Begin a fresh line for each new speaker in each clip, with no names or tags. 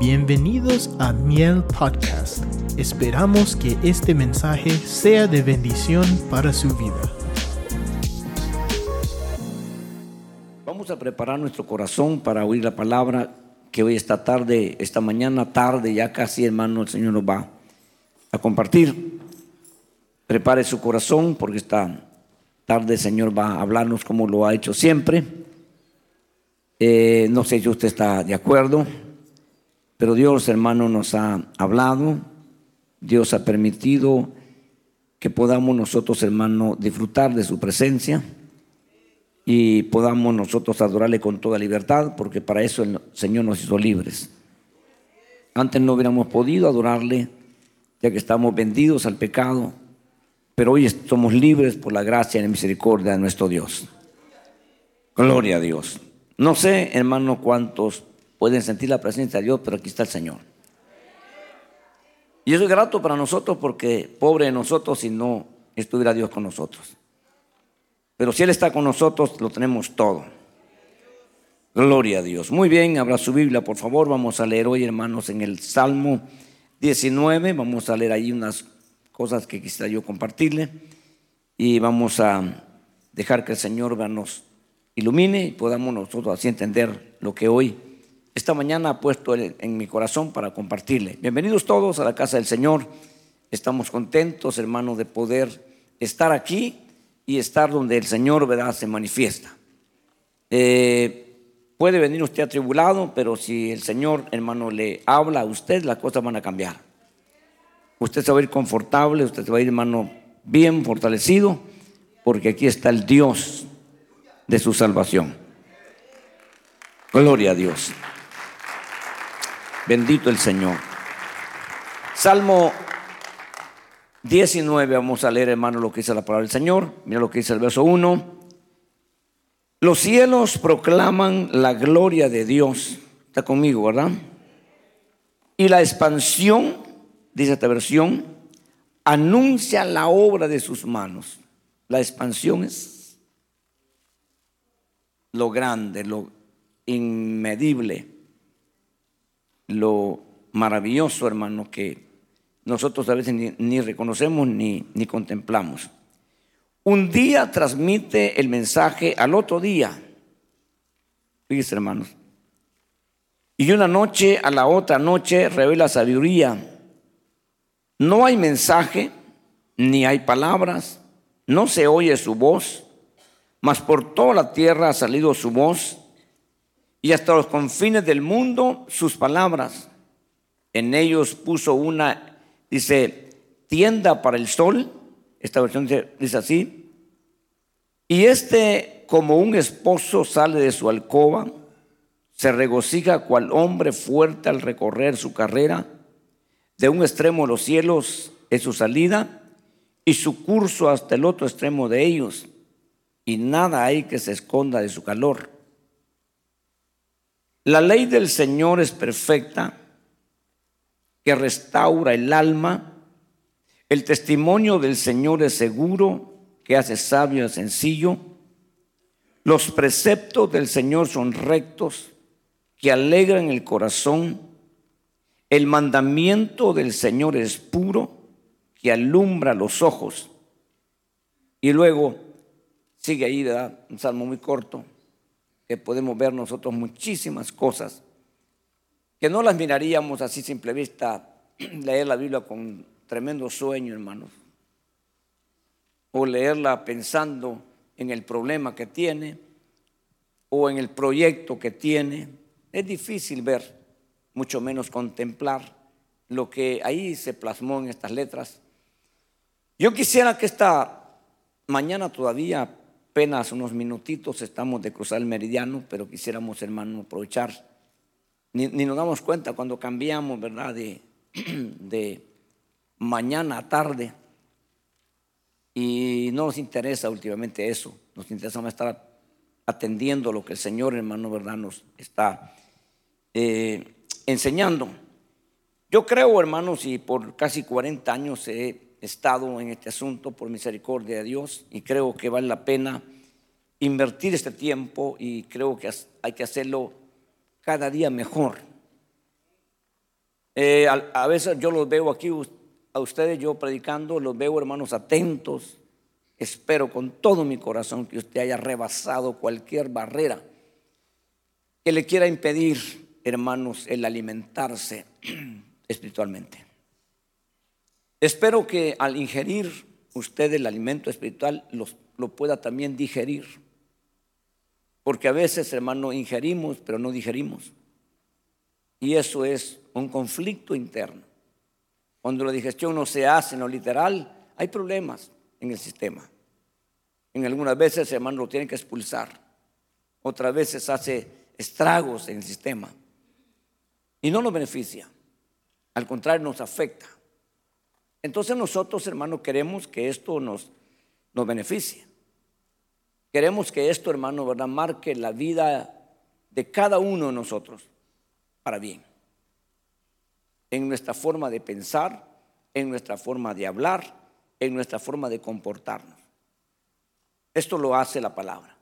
Bienvenidos a Miel Podcast. Esperamos que este mensaje sea de bendición para su vida.
Vamos a preparar nuestro corazón para oír la palabra que hoy esta tarde, esta mañana tarde, ya casi hermano, el Señor nos va a compartir. Prepare su corazón porque esta tarde el Señor va a hablarnos como lo ha hecho siempre. Eh, no sé si usted está de acuerdo, pero Dios, hermano, nos ha hablado. Dios ha permitido que podamos nosotros, hermano, disfrutar de su presencia y podamos nosotros adorarle con toda libertad, porque para eso el Señor nos hizo libres. Antes no hubiéramos podido adorarle, ya que estamos vendidos al pecado, pero hoy somos libres por la gracia y la misericordia de nuestro Dios. Gloria a Dios. No sé, hermano, cuántos pueden sentir la presencia de Dios, pero aquí está el Señor. Y eso es grato para nosotros porque pobre de nosotros si no estuviera Dios con nosotros. Pero si Él está con nosotros, lo tenemos todo. Gloria a Dios. Muy bien, abra su Biblia, por favor. Vamos a leer hoy, hermanos, en el Salmo 19. Vamos a leer ahí unas cosas que quisiera yo compartirle. Y vamos a dejar que el Señor nos ilumine y podamos nosotros así entender lo que hoy, esta mañana ha puesto en mi corazón para compartirle. Bienvenidos todos a la casa del Señor. Estamos contentos, hermanos, de poder estar aquí y estar donde el Señor ¿verdad? se manifiesta. Eh, puede venir usted atribulado, pero si el Señor, hermano, le habla a usted, las cosas van a cambiar. Usted se va a ir confortable, usted se va a ir, hermano, bien fortalecido, porque aquí está el Dios de su salvación. Gloria a Dios. Bendito el Señor. Salmo 19, vamos a leer, hermano, lo que dice la palabra del Señor. Mira lo que dice el verso 1. Los cielos proclaman la gloria de Dios. Está conmigo, ¿verdad? Y la expansión, dice esta versión, anuncia la obra de sus manos. La expansión es lo grande, lo inmedible, lo maravilloso, hermano, que nosotros a veces ni, reconocemos ni, ni contemplamos. Un día transmite el mensaje al otro día. Fíjense, hermanos. Y una noche a la otra noche revela sabiduría. No hay mensaje, ni hay palabras, no se oye su voz mas por toda la tierra ha salido su voz y hasta los confines del mundo sus palabras. En ellos puso una, dice, tienda para el sol, esta versión dice así, y este como un esposo sale de su alcoba, se regocija cual hombre fuerte al recorrer su carrera, de un extremo de los cielos es su salida y su curso hasta el otro extremo de ellos y nada hay que se esconda de su calor. La ley del Señor es perfecta, que restaura el alma. El testimonio del Señor es seguro, que hace sabio y sencillo. Los preceptos del Señor son rectos, que alegran el corazón. El mandamiento del Señor es puro, que alumbra los ojos. Y luego, Sigue ahí. Un salmo muy corto, que podemos ver nosotros muchísimas cosas, que no las miraríamos así simple vista, leer la Biblia con tremendo sueño, hermanos, o leerla pensando en el problema que tiene, o en el proyecto que tiene. Es difícil ver, mucho menos contemplar lo que ahí se plasmó en estas letras. Yo quisiera que esta mañana todavía apenas unos minutitos estamos de cruzar el meridiano, pero quisiéramos, hermano, aprovechar. Ni, nos damos cuenta cuando cambiamos, ¿verdad? De, de mañana a tarde. Y no nos interesa últimamente eso. Nos interesa más estar atendiendo lo que el Señor, hermano, ¿verdad? Nos está eh, enseñando. Yo creo, hermanos, y por casi 40 años he estado en este asunto por misericordia de Dios y creo que vale la pena invertir este tiempo y creo que hay que hacerlo cada día mejor. Eh, a, a veces yo los veo aquí, a ustedes yo predicando, los veo hermanos atentos. Espero con todo mi corazón que usted haya rebasado cualquier barrera que le quiera impedir, hermanos, el alimentarse espiritualmente. Espero que al ingerir usted el alimento espiritual lo pueda también digerir. Porque a veces, hermano, ingerimos, pero no digerimos. Y eso es un conflicto interno. Cuando la digestión no se hace en lo literal, hay problemas en el sistema. En algunas veces, hermano, lo tienen que expulsar. Otras veces hace estragos en el sistema. Y no nos beneficia. Al contrario, nos afecta. Entonces nosotros, hermano, queremos que esto nos, beneficie. Queremos que esto, hermano, ¿verdad? marque la vida de cada uno de nosotros para bien. En nuestra forma de pensar, en nuestra forma de hablar, en nuestra forma de comportarnos. Esto lo hace la palabra.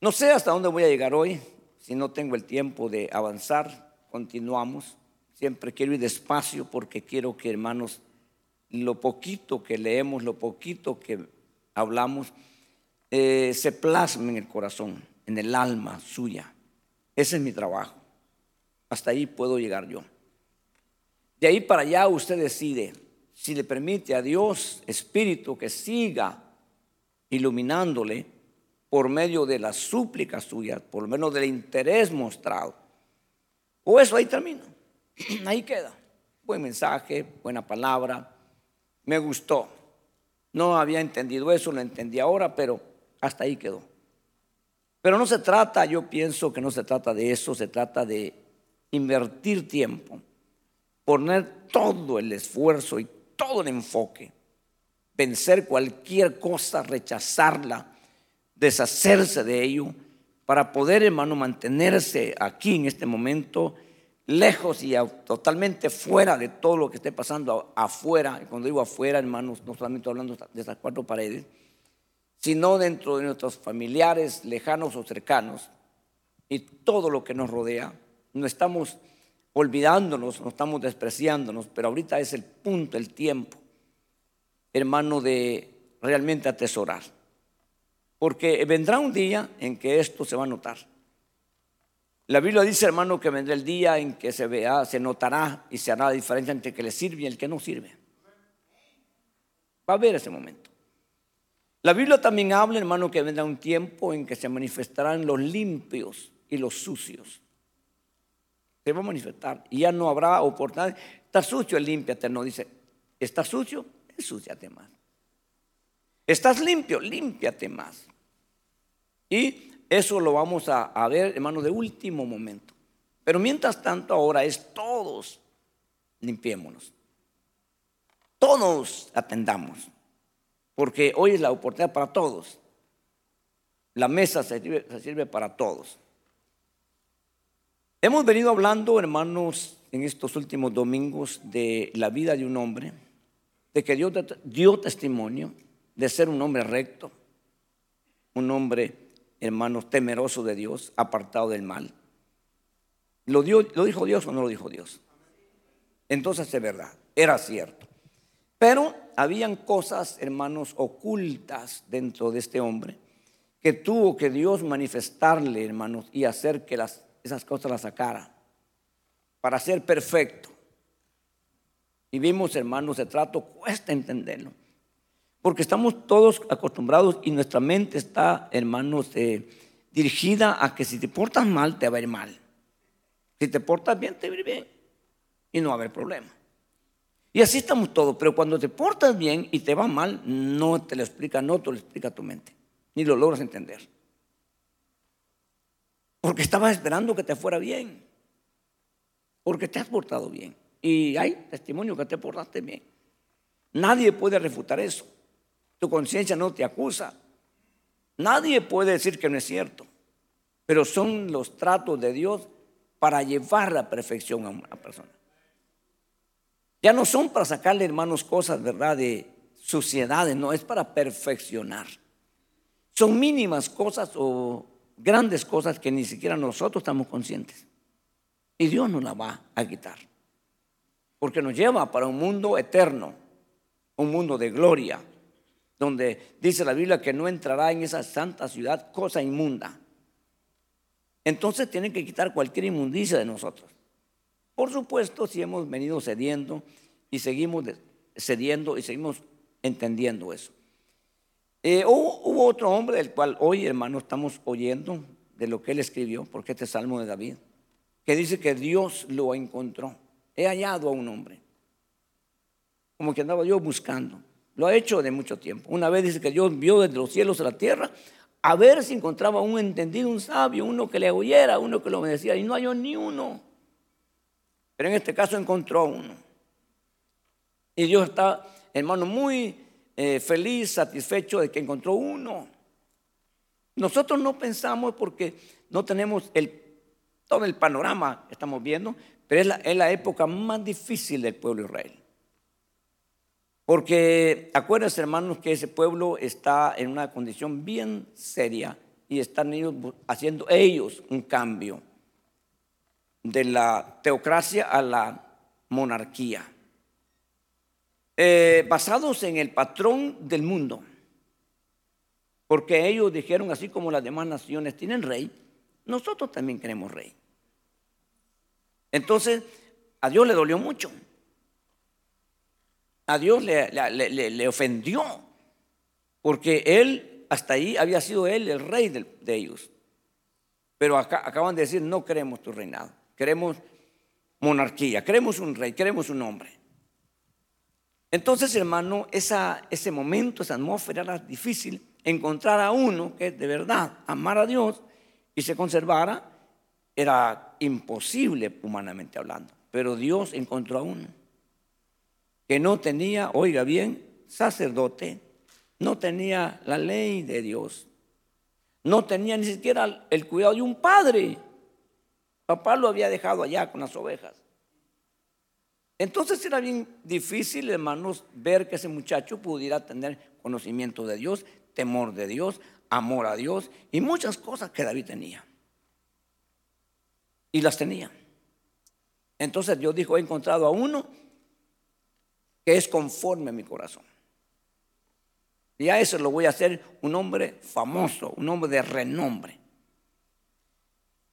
No sé hasta dónde voy a llegar hoy, si no tengo el tiempo de avanzar, continuamos. Siempre quiero ir despacio porque quiero que, hermanos, lo poquito que leemos, lo poquito que hablamos, eh, se plasme en el corazón, en el alma suya. Ese es mi trabajo. Hasta ahí puedo llegar yo. De ahí para allá usted decide si le permite a Dios Espíritu que siga iluminándole por medio de las súplicas suyas, por lo menos del interés mostrado. O eso ahí termina. Ahí queda. Buen mensaje, buena palabra. Me gustó. No había entendido eso, lo entendí ahora, pero hasta ahí quedó. Pero no se trata, yo pienso que no se trata de eso, se trata de invertir tiempo, poner todo el esfuerzo y todo el enfoque, vencer cualquier cosa, rechazarla, deshacerse de ello, para poder, hermano, mantenerse aquí en este momento lejos y totalmente fuera de todo lo que esté pasando afuera. Y cuando digo afuera, hermanos, no solamente hablando de esas cuatro paredes, sino dentro de nuestros familiares lejanos o cercanos y todo lo que nos rodea. No estamos olvidándonos, no estamos despreciándonos, pero ahorita es el punto, el tiempo, hermano, de realmente atesorar. Porque vendrá un día en que esto se va a notar. La Biblia dice, hermano, que vendrá el día en que se vea, se notará y se hará la diferencia entre el que le sirve y el que no sirve. Va a haber ese momento. La Biblia también habla, hermano, que vendrá un tiempo en que se manifestarán los limpios y los sucios. Se va a manifestar y ya no habrá oportunidad. Está sucio, límpiate. No dice, está sucio, ensúciate más. Estás limpio, límpiate más. Y eso lo vamos a, ver, hermano, de último momento. Pero mientras tanto, ahora es todos limpiémonos. Todos atendamos. Porque hoy es la oportunidad para todos. La mesa se sirve, se sirve para todos. Hemos venido hablando, hermanos, en estos últimos domingos de la vida de un hombre, de que Dios dio testimonio de ser un hombre recto, un hombre hermanos, temeroso de Dios, apartado del mal. ¿Lo, ¿Lo dijo Dios o no lo dijo Dios? Entonces es verdad, era cierto. Pero habían cosas, hermanos, ocultas dentro de este hombre que tuvo que Dios manifestarle, hermanos, y hacer que las, esas cosas las sacara para ser perfecto. Y vimos, hermanos, de trato cuesta entenderlo. Porque estamos todos acostumbrados y nuestra mente está, hermanos, eh, dirigida a que si te portas mal, te va a ir mal. Si te portas bien, te va a ir bien. Y no va a haber problema. Y así estamos todos. Pero cuando te portas bien y te va mal, no te lo explica, no te lo explica tu mente. Ni lo logras entender. Porque estabas esperando que te fuera bien. Porque te has portado bien. Y hay testimonio que te portaste bien. Nadie puede refutar eso. Tu conciencia no te acusa. Nadie puede decir que no es cierto. Pero son los tratos de Dios para llevar la perfección a una persona. Ya no son para sacarle, hermanos, cosas, ¿verdad? De suciedades, no, es para perfeccionar. Son mínimas cosas o grandes cosas que ni siquiera nosotros estamos conscientes. Y Dios nos la va a quitar. porque nos lleva para un mundo eterno, un mundo de gloria, donde dice la Biblia que no entrará en esa santa ciudad cosa inmunda. Entonces tienen que quitar cualquier inmundicia de nosotros. Por supuesto, si hemos venido cediendo y seguimos cediendo y seguimos entendiendo eso. Eh, hubo, otro hombre del cual hoy, hermano, estamos oyendo de lo que él escribió, porque este salmo de David, que dice que Dios lo encontró. He hallado a un hombre, como que andaba yo buscando. Lo ha hecho de mucho tiempo. Una vez dice que Dios vio desde los cielos a la tierra a ver si encontraba un entendido, un sabio, uno que le oyera, uno que lo obedeciera, y no halló ni uno. Pero en este caso encontró uno. Y Dios está, hermano, muy eh, feliz, satisfecho de que encontró uno. Nosotros no pensamos porque no tenemos el, todo el panorama que estamos viendo, pero es la, es la época más difícil del pueblo de Israel. Porque acuérdense, hermanos, que ese pueblo está en una condición bien seria y están ellos haciendo ellos un cambio de la teocracia a la monarquía, eh, basados en el patrón del mundo. Porque ellos dijeron, así como las demás naciones tienen rey, nosotros también queremos rey. Entonces, a Dios le dolió mucho a Dios le, ofendió, porque él, hasta ahí había sido él el rey de, ellos. Pero acaban de decir, no queremos tu reinado, queremos monarquía, queremos un rey, queremos un hombre. Entonces, hermano, ese momento, esa atmósfera era difícil. Encontrar a uno que de verdad amara a Dios y se conservara era imposible humanamente hablando. Pero Dios encontró a uno que no tenía, oiga bien, sacerdote, no tenía la ley de Dios, no tenía ni siquiera el cuidado de un padre. Papá lo había dejado allá con las ovejas. Entonces era bien difícil, hermanos, ver que ese muchacho pudiera tener conocimiento de Dios, temor de Dios, amor a Dios y muchas cosas que David tenía. Y las tenía. Entonces Dios dijo, he encontrado a uno que es conforme a mi corazón. Y a eso lo voy a hacer un hombre famoso, un hombre de renombre.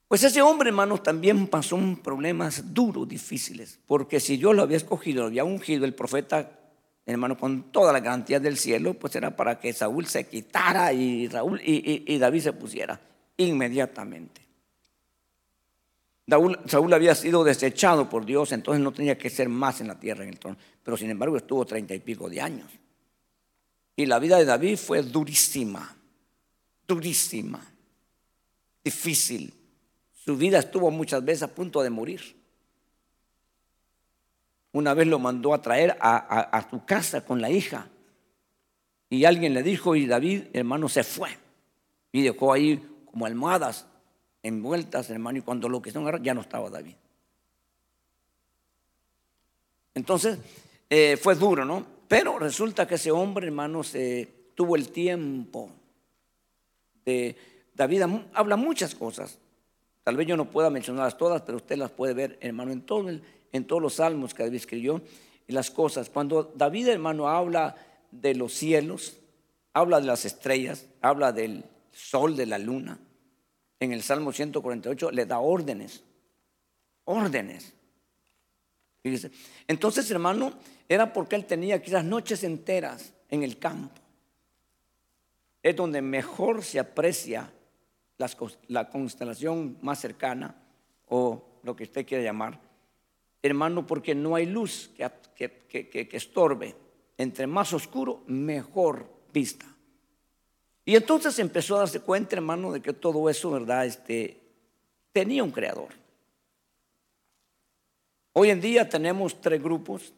Pues ese hombre, hermanos, también pasó un problemas duros, difíciles, porque si yo lo había escogido, lo había ungido el profeta, hermano, con toda la garantía del cielo, pues era para que Saúl se quitara y, Raúl, y David se pusiera inmediatamente. Saúl, había sido desechado por Dios, entonces no tenía que ser más en la tierra en el trono. Pero sin embargo estuvo treinta y pico de años. Y la vida de David fue durísima, durísima, difícil. Su vida estuvo muchas veces a punto de morir. Una vez lo mandó a traer a, a su casa con la hija. Y alguien le dijo, y David, hermano, se fue. Y dejó ahí como almohadas envueltas, hermano, y cuando lo que son ya no estaba David. Entonces, eh, fue duro, ¿no? Pero resulta que ese hombre, hermano, se tuvo el tiempo de David habla muchas cosas. Tal vez yo no pueda mencionarlas todas, pero usted las puede ver, hermano, en, todo en todos los salmos que David escribió y las cosas. Cuando David, hermano, habla de los cielos, habla de las estrellas, habla del sol, de la luna, en el Salmo 148 le da órdenes, órdenes. Entonces, hermano, era porque él tenía quizás noches enteras en el campo. Es donde mejor se aprecia la constelación más cercana o lo que usted quiera llamar. Hermano, porque no hay luz que, que estorbe. Entre más oscuro, mejor vista. Y entonces empezó a darse cuenta, hermano, de que todo eso, ¿verdad? Este, tenía un creador. Hoy en día tenemos tres grupos.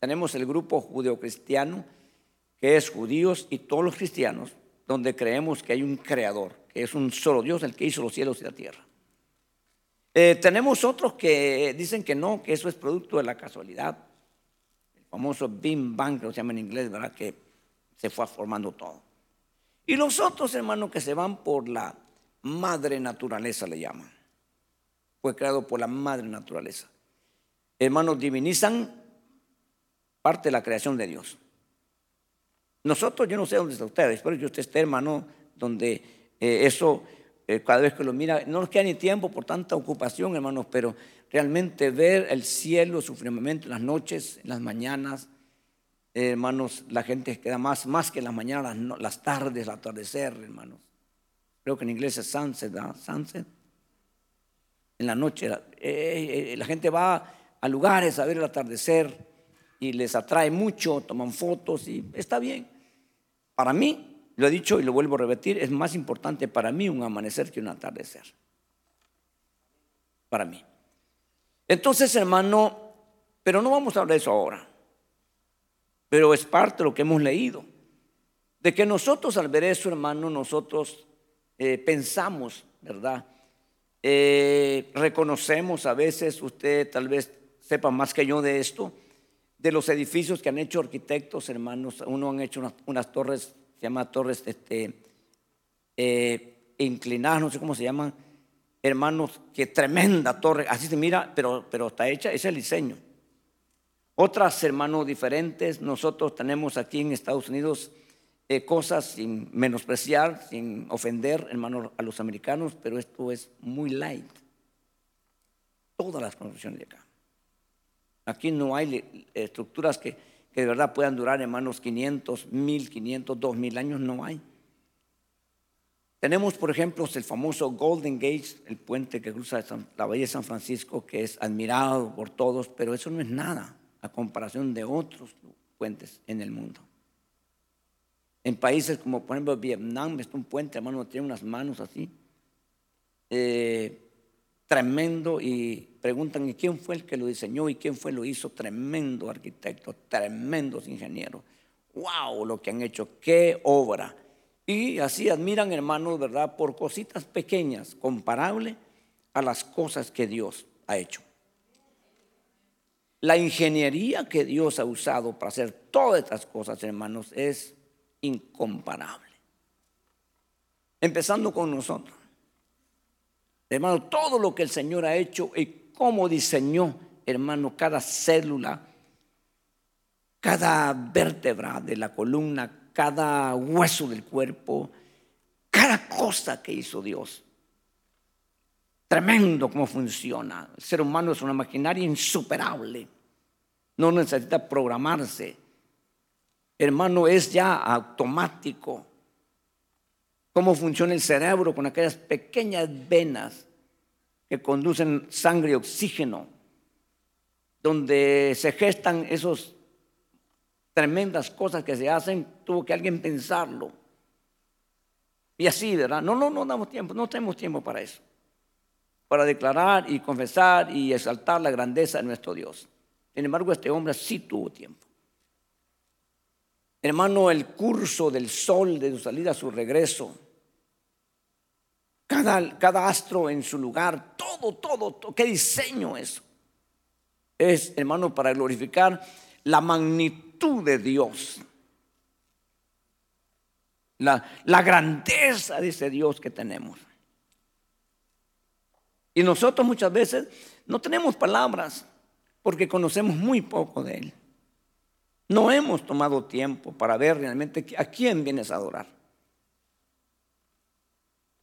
Tenemos el grupo judeocristiano, que es judíos y todos los cristianos, donde creemos que hay un creador, que es un solo Dios, el que hizo los cielos y la tierra. Eh, tenemos otros que dicen que no, que eso es producto de la casualidad. El famoso Bim Bang, que se llama en inglés, ¿verdad? Que se fue formando todo. Y los otros hermanos que se van por la madre naturaleza le llaman. Fue creado por la madre naturaleza. hermanos, divinizan parte de la creación de Dios. Nosotros, yo no sé dónde está usted, espero que usted esté, hermano, donde eh, eso, eh, cada vez que lo mira, no nos queda ni tiempo por tanta ocupación, hermanos, pero realmente ver el cielo, su firmamento en las noches, en las mañanas, eh, hermanos, la gente queda más, más que las mañanas, las, tardes, el atardecer, hermanos. Creo que en inglés es sunset, ¿verdad? Sunset. En la noche, la gente va a lugares a ver el atardecer y les atrae mucho, toman fotos y está bien. Para mí, lo he dicho y lo vuelvo a repetir, es más importante para mí un amanecer que un atardecer. Para mí. Entonces, hermano, pero no vamos a hablar de eso ahora. Pero es parte de lo que hemos leído. De que nosotros al ver eso, hermano, nosotros eh, pensamos, ¿verdad? Eh, reconocemos a veces, usted tal vez sepa más que yo de esto, de los edificios que han hecho arquitectos, hermanos. Uno han hecho unas, torres, se llama torres este, eh, inclinadas, no sé cómo se llaman, hermanos, que tremenda torre, así se mira, pero, pero está hecha, ese es el diseño. Otras, hermanos, diferentes, nosotros tenemos aquí en Estados Unidos eh, cosas sin menospreciar, sin ofender, a los americanos, pero esto es muy light. Todas las construcciones de acá. Aquí no hay estructuras que, de verdad puedan durar, hermanos, 500, 1500, 2000 años, no hay. Tenemos, por ejemplo, el famoso Golden Gate, el puente que cruza la bahía de San Francisco, que es admirado por todos, pero eso no es nada a comparación de otros puentes en el mundo. En países como, por ejemplo, Vietnam, es un puente, hermano, tiene unas manos así. Eh, tremendo y preguntan, ¿y quién fue el que lo diseñó y quién fue lo hizo? Tremendo arquitecto, tremendos ingenieros. ¡Wow! Lo que han hecho, qué obra. Y así admiran, hermanos, ¿verdad? Por cositas pequeñas, comparable a las cosas que Dios ha hecho. La ingeniería que Dios ha usado para hacer todas estas cosas, hermanos, es incomparable. Empezando con nosotros. Hermano, todo lo que el Señor ha hecho y cómo diseñó, hermano, cada célula, cada vértebra de la columna, cada hueso del cuerpo, cada cosa que hizo Dios. Tremendo cómo funciona. El ser humano es una maquinaria insuperable. No necesita programarse. Hermano, es ya automático cómo funciona el cerebro con aquellas pequeñas venas que conducen sangre y oxígeno, donde se gestan esas tremendas cosas que se hacen, tuvo que alguien pensarlo. Y así, ¿verdad? No, no, no damos tiempo, no tenemos tiempo para eso. Para declarar y confesar y exaltar la grandeza de nuestro Dios. Sin embargo, este hombre sí tuvo tiempo. Hermano, el curso del sol de su salida a su regreso cada, astro en su lugar, todo, todo, todo, qué diseño eso. Es, hermano, para glorificar la magnitud de Dios. La, la grandeza de ese Dios que tenemos. Y nosotros muchas veces no tenemos palabras porque conocemos muy poco de Él. No hemos tomado tiempo para ver realmente a quién vienes a adorar.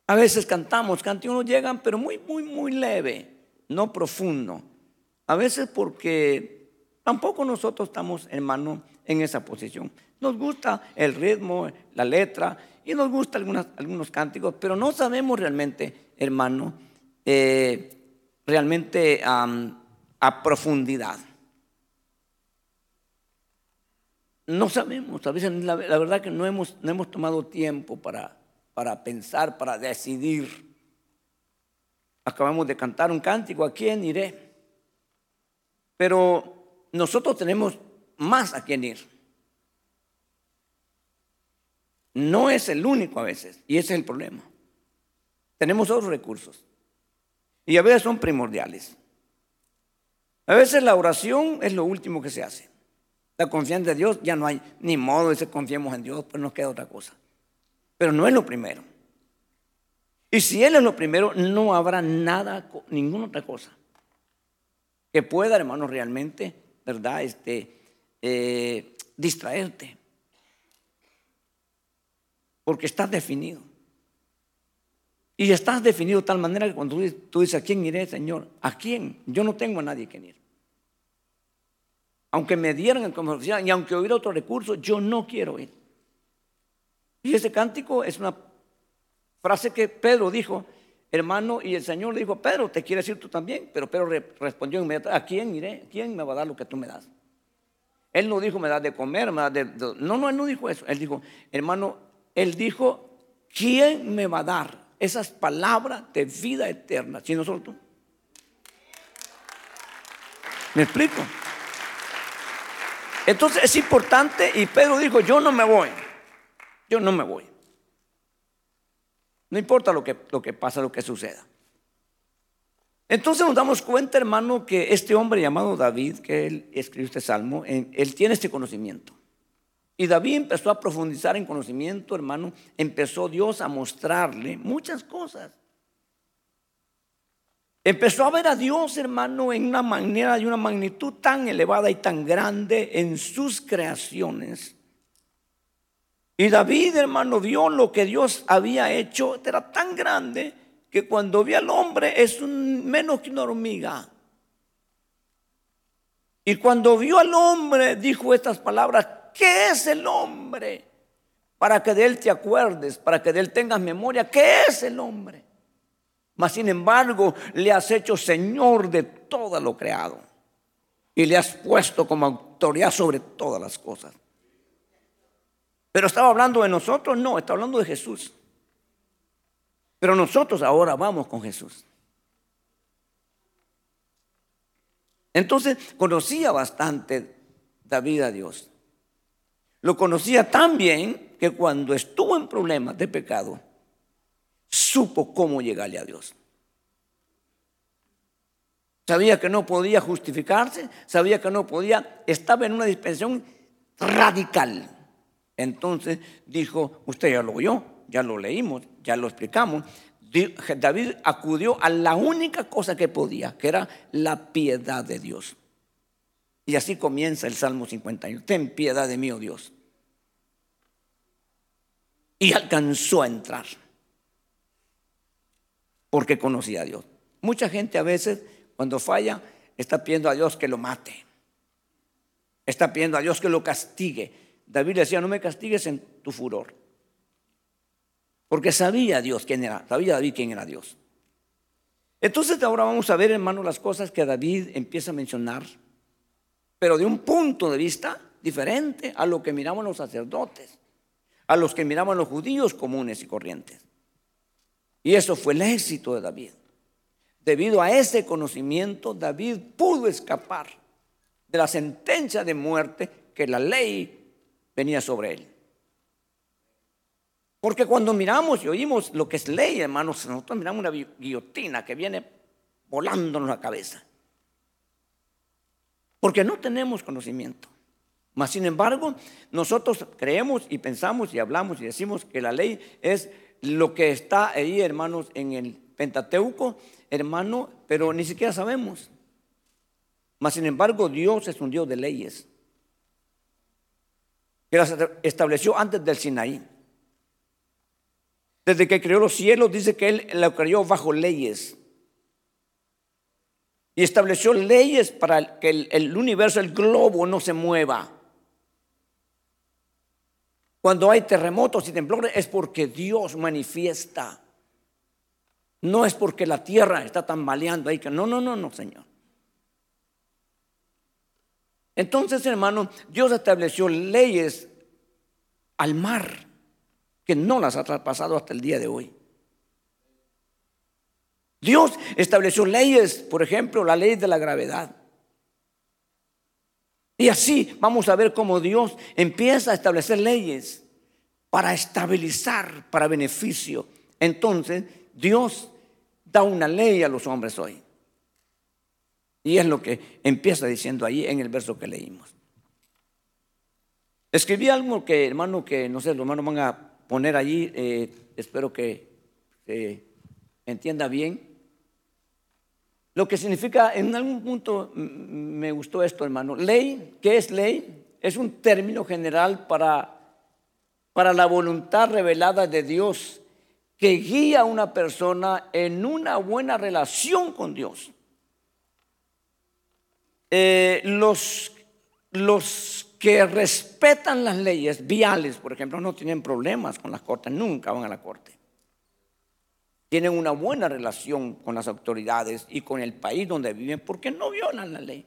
A veces cantamos, canciones llegan, pero muy, muy, muy leve, no profundo. A veces porque tampoco nosotros estamos, hermano, en esa posición. Nos gusta el ritmo, la letra y nos gusta algunos cánticos, pero no sabemos realmente, hermano, eh, realmente a profundidad. No sabemos, a veces la, verdad que no hemos, no hemos tomado tiempo para para pensar, para decidir. Acabamos de cantar un cántico, ¿a quién iré? Pero nosotros tenemos más a quién ir. No es el único a veces, y ese es el problema. Tenemos otros recursos, y a veces son primordiales. A veces la oración es lo último que se hace. La confianza en Dios ya no hay ni modo de que confiemos en Dios, pues nos queda otra cosa pero no es lo primero. Y si Él es lo primero, no habrá nada, ninguna otra cosa que pueda, hermano, realmente, ¿verdad? Este, eh, distraerte. Porque estás definido. Y estás definido de tal manera que cuando tú, dices, ¿a quién iré, Señor? ¿A quién? Yo no tengo a nadie que ir. Aunque me dieran el conversación y aunque hubiera otro recurso, yo no quiero ir. Y ese cántico es una frase que Pedro dijo, hermano, y el Señor le dijo, Pedro, ¿te quieres ir tú también? Pero Pedro respondió inmediatamente, ¿a quién iré? ¿Quién me va a dar lo que tú me das? Él no dijo, me da de comer, me da de... No, no, él no dijo eso. Él dijo, hermano, él dijo, ¿quién me va a dar esas palabras de vida eterna? Si no solo tú. ¿Me explico? Entonces es importante y Pedro dijo, yo no me voy, yo no me voy. No importa lo que, lo que pasa, lo que suceda. Entonces nos damos cuenta, hermano, que este hombre llamado David, que él escribió este salmo, él tiene este conocimiento. Y David empezó a profundizar en conocimiento, hermano. Empezó Dios a mostrarle muchas cosas. Empezó a ver a Dios, hermano, en una manera y una magnitud tan elevada y tan grande en sus creaciones. Y David, hermano, vio lo que Dios había hecho, era tan grande que cuando vio al hombre es menos que una hormiga. Y cuando vio al hombre dijo estas palabras, ¿qué es el hombre? Para que de él te acuerdes, para que de él tengas memoria, ¿qué es el hombre? Mas sin embargo, le has hecho Señor de todo lo creado. Y le has puesto como autoridad sobre todas las cosas. Pero estaba hablando de nosotros, no, está hablando de Jesús. Pero nosotros ahora vamos con Jesús. Entonces conocía bastante David a Dios. Lo conocía tan bien que cuando estuvo en problemas de pecado, supo cómo llegarle a Dios. Sabía que no podía justificarse, sabía que no podía, estaba en una dispensación radical. Entonces dijo, usted ya lo oyó, ya lo leímos, ya lo explicamos. David acudió a la única cosa que podía, que era la piedad de Dios. Y así comienza el Salmo 51. Ten piedad de mí, oh Dios. Y alcanzó a entrar porque conocía a Dios. Mucha gente a veces cuando falla está pidiendo a Dios que lo mate. Está pidiendo a Dios que lo castigue. David decía, no me castigues en tu furor. Porque sabía Dios quién era, sabía David quién era Dios. Entonces ahora vamos a ver, hermano, las cosas que David empieza a mencionar, pero de un punto de vista diferente a lo que miraban los sacerdotes, a los que miraban los judíos comunes y corrientes. Y eso fue el éxito de David. Debido a ese conocimiento, David pudo escapar de la sentencia de muerte que la ley venía sobre él. Porque cuando miramos y oímos lo que es ley, hermanos, nosotros miramos una guillotina que viene volándonos la cabeza. Porque no tenemos conocimiento. Mas, sin embargo, nosotros creemos y pensamos y hablamos y decimos que la ley es lo que está ahí, hermanos, en el Pentateuco, hermano, pero ni siquiera sabemos. Mas, sin embargo, Dios es un Dios de leyes. Que las estableció antes del Sinaí. Desde que creó los cielos, dice que Él lo creó bajo leyes. Y estableció leyes para que el, universo, el globo, no se mueva. Cuando hay terremotos y temblores es porque Dios manifiesta. No es porque la tierra está tambaleando ahí que no, no, no, no, Señor. Entonces, hermano, Dios estableció leyes al mar que no las ha traspasado hasta el día de hoy. Dios estableció leyes, por ejemplo, la ley de la gravedad. Y así vamos a ver cómo Dios empieza a establecer leyes para estabilizar, para beneficio. Entonces, Dios da una ley a los hombres hoy. Y es lo que empieza diciendo ahí en el verso que leímos. Escribí algo que, hermano, que no sé, los hermanos van a poner allí, eh, espero que se entienda bien. Lo que significa, en algún punto me gustó esto, hermano. Ley, ¿qué es ley? Es un término general para, para la voluntad revelada de Dios que guía a una persona en una buena relación con Dios. Eh, los, los que respetan las leyes viales, por ejemplo, no tienen problemas con las cortes, nunca van a la corte tienen una buena relación con las autoridades y con el país donde viven porque no violan la ley.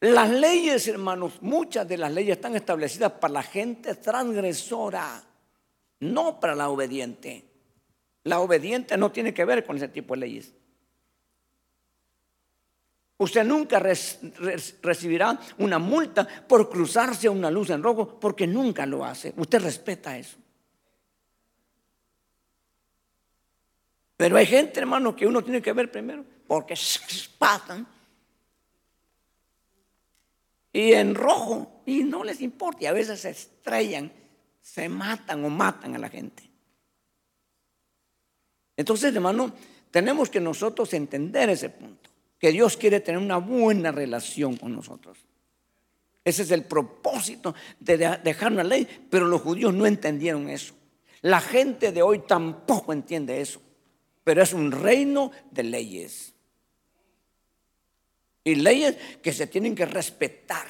Las leyes, hermanos, muchas de las leyes están establecidas para la gente transgresora, no para la obediente. La obediente no tiene que ver con ese tipo de leyes. Usted nunca recibirá una multa por cruzarse a una luz en rojo porque nunca lo hace. Usted respeta eso. Pero hay gente, hermano, que uno tiene que ver primero, porque pasan y en rojo y no les importa. Y a veces se estrellan, se matan o matan a la gente. Entonces, hermano, tenemos que nosotros entender ese punto, que Dios quiere tener una buena relación con nosotros. Ese es el propósito de dejar una ley, pero los judíos no entendieron eso. La gente de hoy tampoco entiende eso pero es un reino de leyes. Y leyes que se tienen que respetar,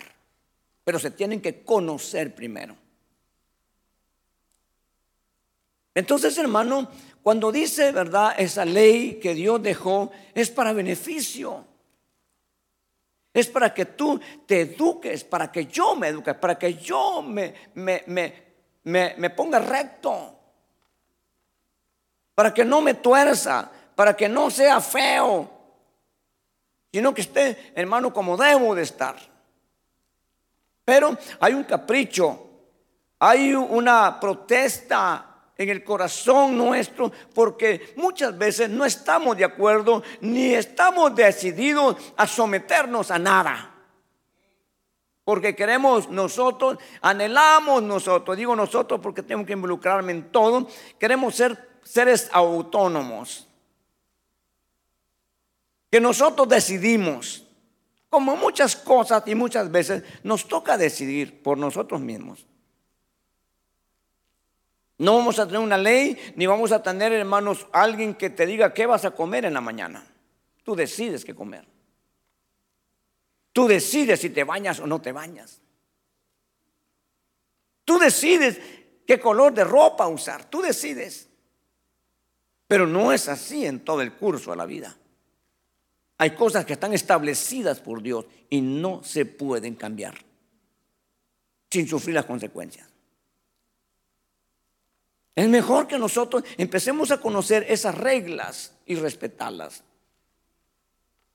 pero se tienen que conocer primero. Entonces, hermano, cuando dice, ¿verdad? Esa ley que Dios dejó es para beneficio. Es para que tú te eduques, para que yo me eduque, para que yo me, me, me, me ponga recto para que no me tuerza, para que no sea feo, sino que esté, hermano, como debo de estar. Pero hay un capricho, hay una protesta en el corazón nuestro, porque muchas veces no estamos de acuerdo ni estamos decididos a someternos a nada. Porque queremos nosotros, anhelamos nosotros, digo nosotros porque tengo que involucrarme en todo, queremos ser seres autónomos. Que nosotros decidimos, como muchas cosas y muchas veces nos toca decidir por nosotros mismos. No vamos a tener una ley, ni vamos a tener, hermanos, alguien que te diga qué vas a comer en la mañana. Tú decides qué comer. Tú decides si te bañas o no te bañas. Tú decides qué color de ropa usar. Tú decides. Pero no es así en todo el curso de la vida. Hay cosas que están establecidas por Dios y no se pueden cambiar sin sufrir las consecuencias. Es mejor que nosotros empecemos a conocer esas reglas y respetarlas.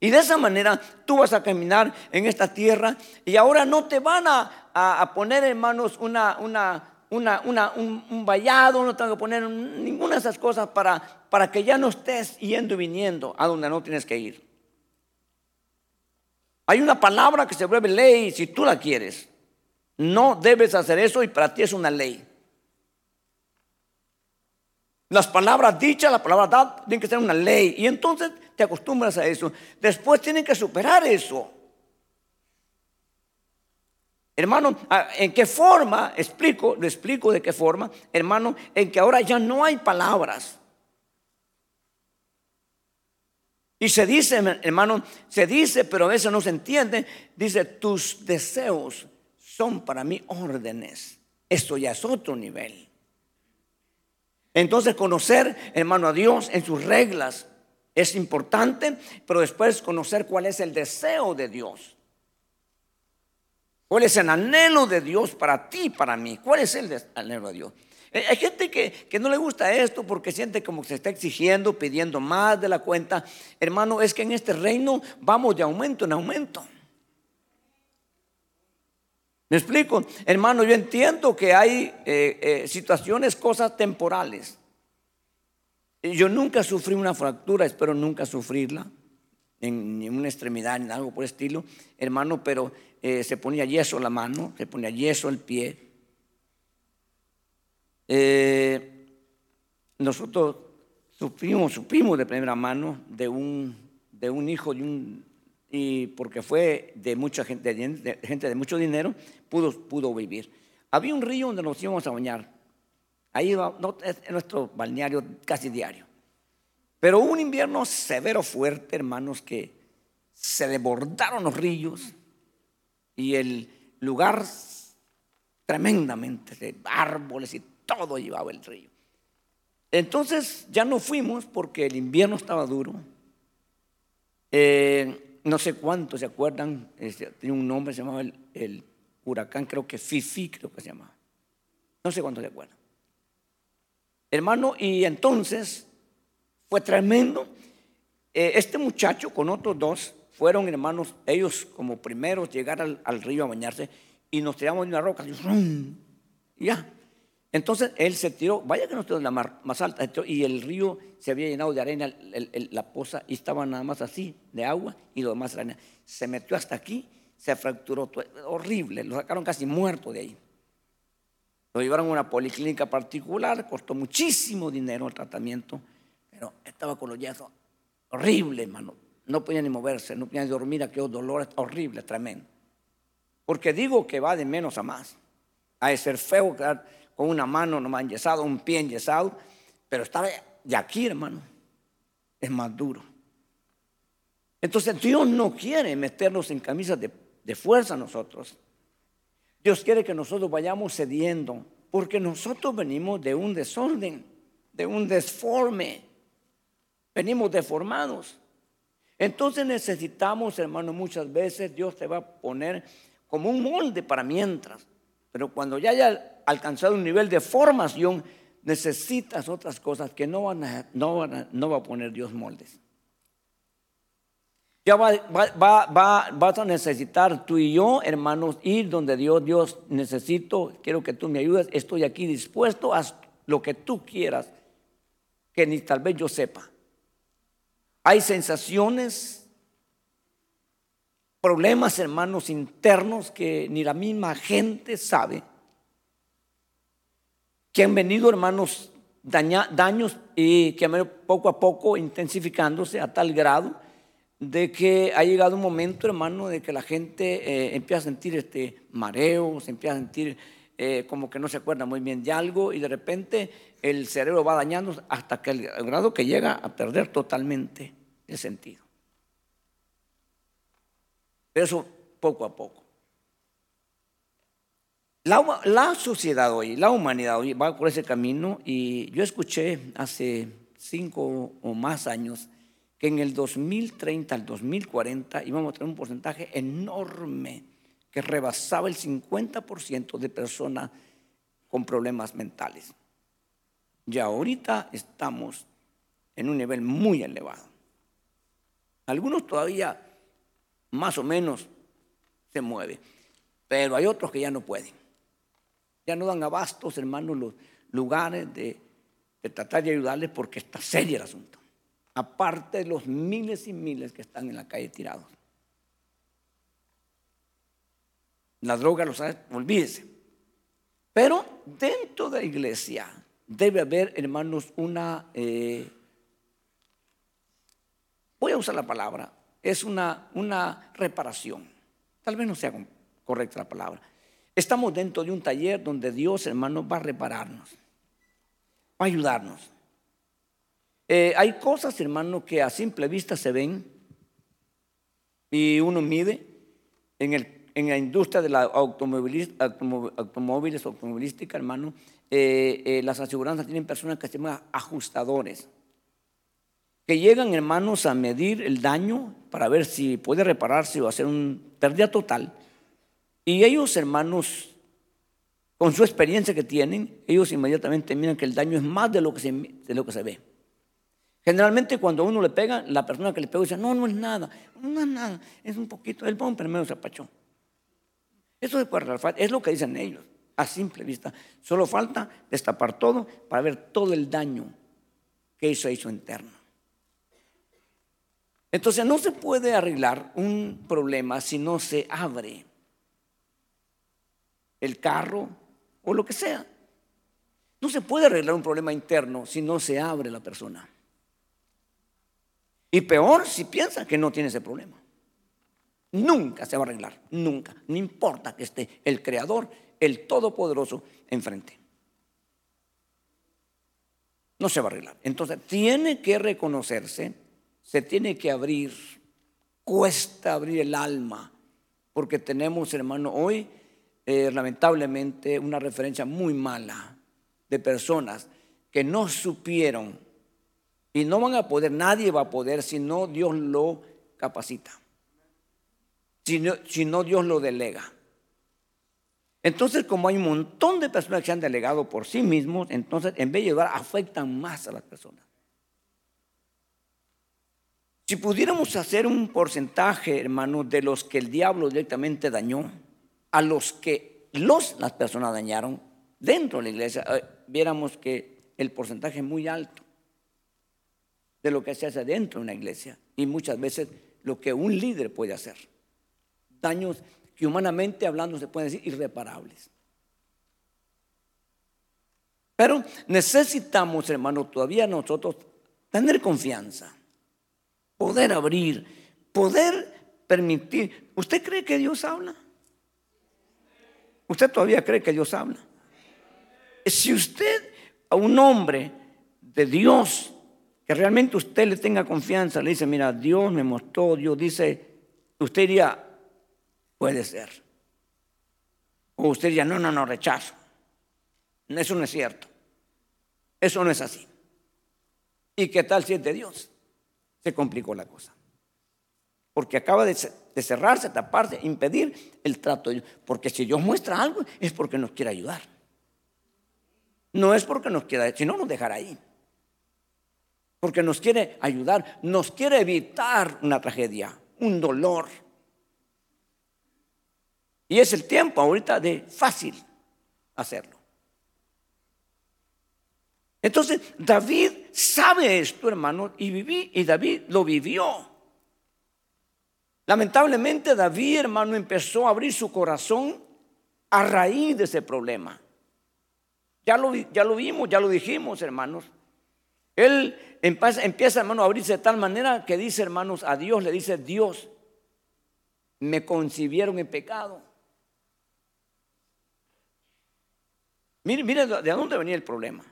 Y de esa manera tú vas a caminar en esta tierra y ahora no te van a, poner en manos una, una, un, vallado, no tengo que poner ninguna de esas cosas para, para que ya no estés yendo y viniendo a donde no tienes que ir. Hay una palabra que se vuelve ley si tú la quieres. No debes hacer eso y para ti es una ley. Las palabras dichas, la palabra dada, tienen que ser una ley. Y entonces te acostumbras a eso. Después tienen que superar eso. Hermano, ¿en qué forma? Explico, lo explico de qué forma, hermano, en que ahora ya no hay palabras. Y se dice, hermano, se dice, pero a veces no se entiende, dice, tus deseos son para mí órdenes. Esto ya es otro nivel. Entonces conocer, hermano, a Dios en sus reglas es importante, pero después conocer cuál es el deseo de Dios. ¿Cuál es el anhelo de Dios para ti, para mí? ¿Cuál es el anhelo de Dios? Eh, hay gente que, no le gusta esto porque siente como que se está exigiendo, pidiendo más de la cuenta. Hermano, es que en este reino vamos de aumento en aumento. ¿Me explico? Hermano, yo entiendo que hay eh, eh, situaciones, cosas temporales. Yo nunca sufrí una fractura, espero nunca sufrirla, en, en una extremidad, en algo por el estilo, hermano, pero eh, se ponía yeso la mano, se ponía yeso el pie. Eh, nosotros supimos, supimos de primera mano de un, de un hijo de un, y porque fue de mucha gente, de, gente de mucho dinero, pudo, pudo vivir. Había un río donde nos íbamos a bañar. Ahí va, no, es nuestro balneario casi diario. Pero hubo un invierno severo, fuerte, hermanos, que se desbordaron los ríos y el lugar tremendamente de árboles y todo llevaba el río. Entonces ya no fuimos porque el invierno estaba duro. Eh, no sé cuántos se acuerdan, este, tenía un nombre, se llamaba el, huracán, creo que Fifi, creo que se llamaba. No sé cuántos se acuerdan. Hermano, y entonces fue tremendo. Eh, este muchacho con otros dos fueron hermanos, ellos como primeros llegar al, río a bañarse y nos tiramos de una roca y, ya. Entonces él se tiró, vaya que no estuvo en la más alta, y el río se había llenado de arena, la poza, y estaba nada más así, de agua, y lo demás arena. Se metió hasta aquí, se fracturó, horrible, lo sacaron casi muerto de ahí. Lo llevaron a una policlínica particular, costó muchísimo dinero el tratamiento, estaba con los yesos horrible, hermano. No podía ni moverse, no podía ni dormir, aquellos dolores horribles, tremendo. Porque digo que va de menos a más. De ser feo con una mano nomás enyesada, un pie enyesado, pero estaba de aquí, hermano. Es más duro. Entonces Dios no quiere meternos en camisas de fuerza nosotros. Dios quiere que nosotros vayamos cediendo, porque nosotros venimos de un desorden, de un desforme. Venimos deformados. Entonces necesitamos, hermano, muchas veces Dios te va a poner como un molde para mientras. Pero cuando ya haya alcanzado un nivel de formación, necesitas otras cosas que no, van a, no, va a poner Dios moldes. Ya va, va, va, vas a necesitar tú y yo, hermanos, ir donde Dios, Dios, necesito, quiero que tú me ayudes, estoy aquí dispuesto a lo que tú quieras, que ni tal vez yo sepa. Hay sensaciones, problemas, hermanos, internos que ni la misma gente sabe. Que han venido, hermanos, daños y que poco a poco intensificándose a tal grado de que ha llegado un momento, hermano, de que la gente eh, empieza a sentir este mareo, se empieza a sentir eh, como que no se acuerda muy bien de algo y de repente el cerebro va dañando hasta que el grado que llega a perder totalmente el sentido. Eso poco a poco. La, la, sociedad hoy, la humanidad hoy va por ese camino y yo escuché hace cinco o más años que en el 2030 al 2040 íbamos a tener un porcentaje enorme que rebasaba el 50% de personas con problemas mentales. Ya ahorita estamos en un nivel muy elevado. Algunos todavía más o menos se mueven, pero hay otros que ya no pueden. Ya no dan abastos, hermanos, los lugares de, tratar de ayudarles porque está serio el asunto. Aparte de los miles y miles que están en la calle tirados. La droga lo sabe, olvídese. Pero dentro de la iglesia debe haber, hermanos, una eh, voy a usar la palabra, es una, una reparación. Tal vez no sea correcta la palabra. Estamos dentro de un taller donde Dios, hermano, va a repararnos, va a ayudarnos. Eh, hay cosas, hermano, que a simple vista se ven y uno mide en, el, en la industria de la automóviles, automovilística, hermano. Eh, eh, las aseguranzas tienen personas que se llaman ajustadores que llegan hermanos a medir el daño para ver si puede repararse o hacer una pérdida total. Y ellos hermanos, con su experiencia que tienen, ellos inmediatamente miran que el daño es más de lo que se, lo que se ve. Generalmente cuando uno le pega, la persona que le pega dice, no, no es nada, no es nada, es un poquito, el bumper medio se apachó. Eso es lo que dicen ellos, a simple vista. Solo falta destapar todo para ver todo el daño que hizo ahí su interno. Entonces no se puede arreglar un problema si no se abre el carro o lo que sea. No se puede arreglar un problema interno si no se abre la persona. Y peor si piensa que no tiene ese problema. Nunca se va a arreglar, nunca. No importa que esté el Creador, el Todopoderoso enfrente. No se va a arreglar. Entonces, tiene que reconocerse, se tiene que abrir, cuesta abrir el alma, porque tenemos, hermano, hoy, eh, lamentablemente, una referencia muy mala de personas que no supieron y no van a poder, nadie va a poder si no Dios lo capacita, si no, Dios lo delega. Entonces, como hay un montón de personas que se han delegado por sí mismos, entonces en vez de ayudar, afectan más a las personas. Si pudiéramos hacer un porcentaje, hermano, de los que el diablo directamente dañó, a los que los, las personas dañaron dentro de la iglesia, eh, viéramos que el porcentaje es muy alto de lo que se hace dentro de una iglesia y muchas veces lo que un líder puede hacer. Daños que humanamente hablando se pueden decir irreparables. Pero necesitamos, hermano, todavía nosotros tener confianza, poder abrir, poder permitir. ¿Usted cree que Dios habla? ¿Usted todavía cree que Dios habla? Si usted a un hombre de Dios, que realmente usted le tenga confianza, le dice, mira, Dios me mostró, Dios dice, usted diría, Puede ser. O usted ya no, no, no, rechazo. Eso no es cierto. Eso no es así. ¿Y qué tal si es de Dios? Se complicó la cosa. Porque acaba de, cerrarse, taparse, impedir el trato. Porque si Dios muestra algo es porque nos quiere ayudar. No es porque nos quiera, si no nos dejará ahí. Porque nos quiere ayudar, nos quiere evitar una tragedia, un dolor. Y es el tiempo ahorita de fácil hacerlo. Entonces, David sabe esto, hermano, y, viví, y David lo vivió. Lamentablemente, David, hermano, empezó a abrir su corazón a raíz de ese problema. Ya lo, ya lo vimos, ya lo dijimos, hermanos. Él empieza, empieza, hermano, a abrirse de tal manera que dice, hermanos, a Dios le dice, Dios, me concibieron en pecado. Mire, mire de dónde venía el problema.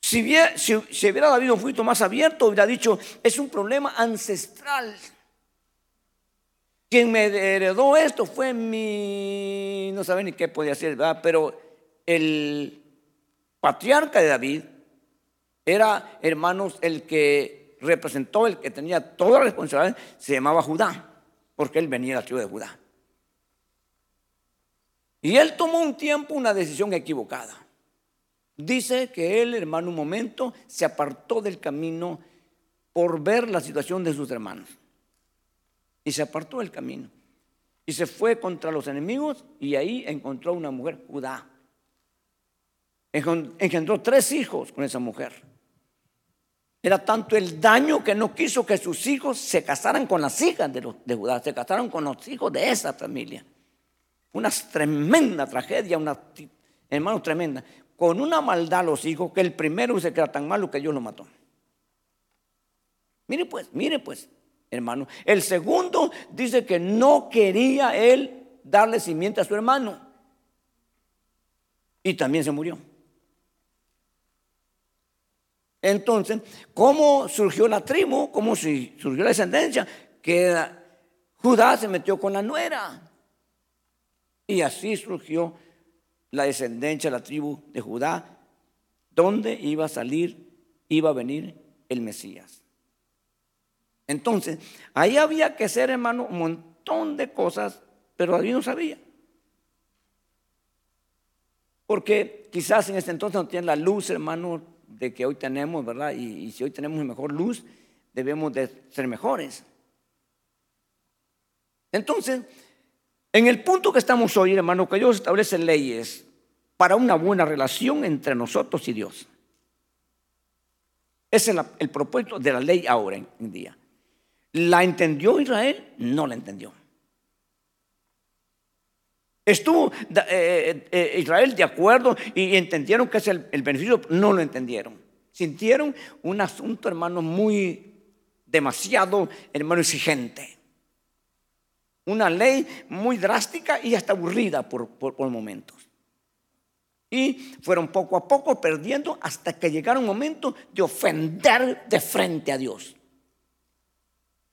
Si, hubiera, si, un poquito más abierto, hubiera dicho, es un problema ancestral. Quien me heredó esto fue mi, no sabe ni qué podía ¿verdad? Pero el patriarca de David era, hermanos, el que representó, el que tenía toda la responsabilidad, se llamaba Judá, porque él venía de la tribu de Judá. Y él tomó un tiempo una decisión equivocada. Dice que él, hermano, un momento se apartó del camino por ver la situación de sus hermanos. Y se apartó del camino. Y se fue contra los enemigos y ahí encontró una mujer, Judá. Engendró tres hijos con esa mujer. Era tanto el daño que no quiso que sus hijos se casaran con las hijas de, de Judá, se casaron con los hijos de esa familia. Una tremenda tragedia, una, hermano, tremenda. Con una maldad los hijos que el primero se queda tan malo que Dios lo mató. Mire pues, mire pues, hermano. El segundo dice que no quería él darle simiente a su hermano. Y también se murió. Entonces, ¿cómo surgió la tribu? ¿Cómo surgió la descendencia? Que Judá se metió con la nuera. Y así surgió la descendencia de la tribu de Judá, donde iba a salir, iba a venir el Mesías. Entonces, ahí había que hacer, hermano, un montón de cosas, pero David no sabía. Porque quizás en ese entonces no tienen la luz, hermano, de que hoy tenemos, ¿verdad? Y, y si hoy tenemos mejor luz, debemos de ser mejores. Entonces, en el punto que estamos hoy, hermano, que Dios establece leyes para una buena relación entre nosotros y Dios. Ese es el, propósito de la ley ahora en, día. ¿La entendió Israel? No la entendió. ¿Estuvo eh, eh, eh, Israel de acuerdo y entendieron que es el, el, beneficio? No lo entendieron. Sintieron un asunto, hermano, muy demasiado, hermano, exigente. Una ley muy drástica y hasta aburrida por, momentos. Y fueron poco a poco perdiendo hasta que llegaron un momento de ofender de frente a Dios.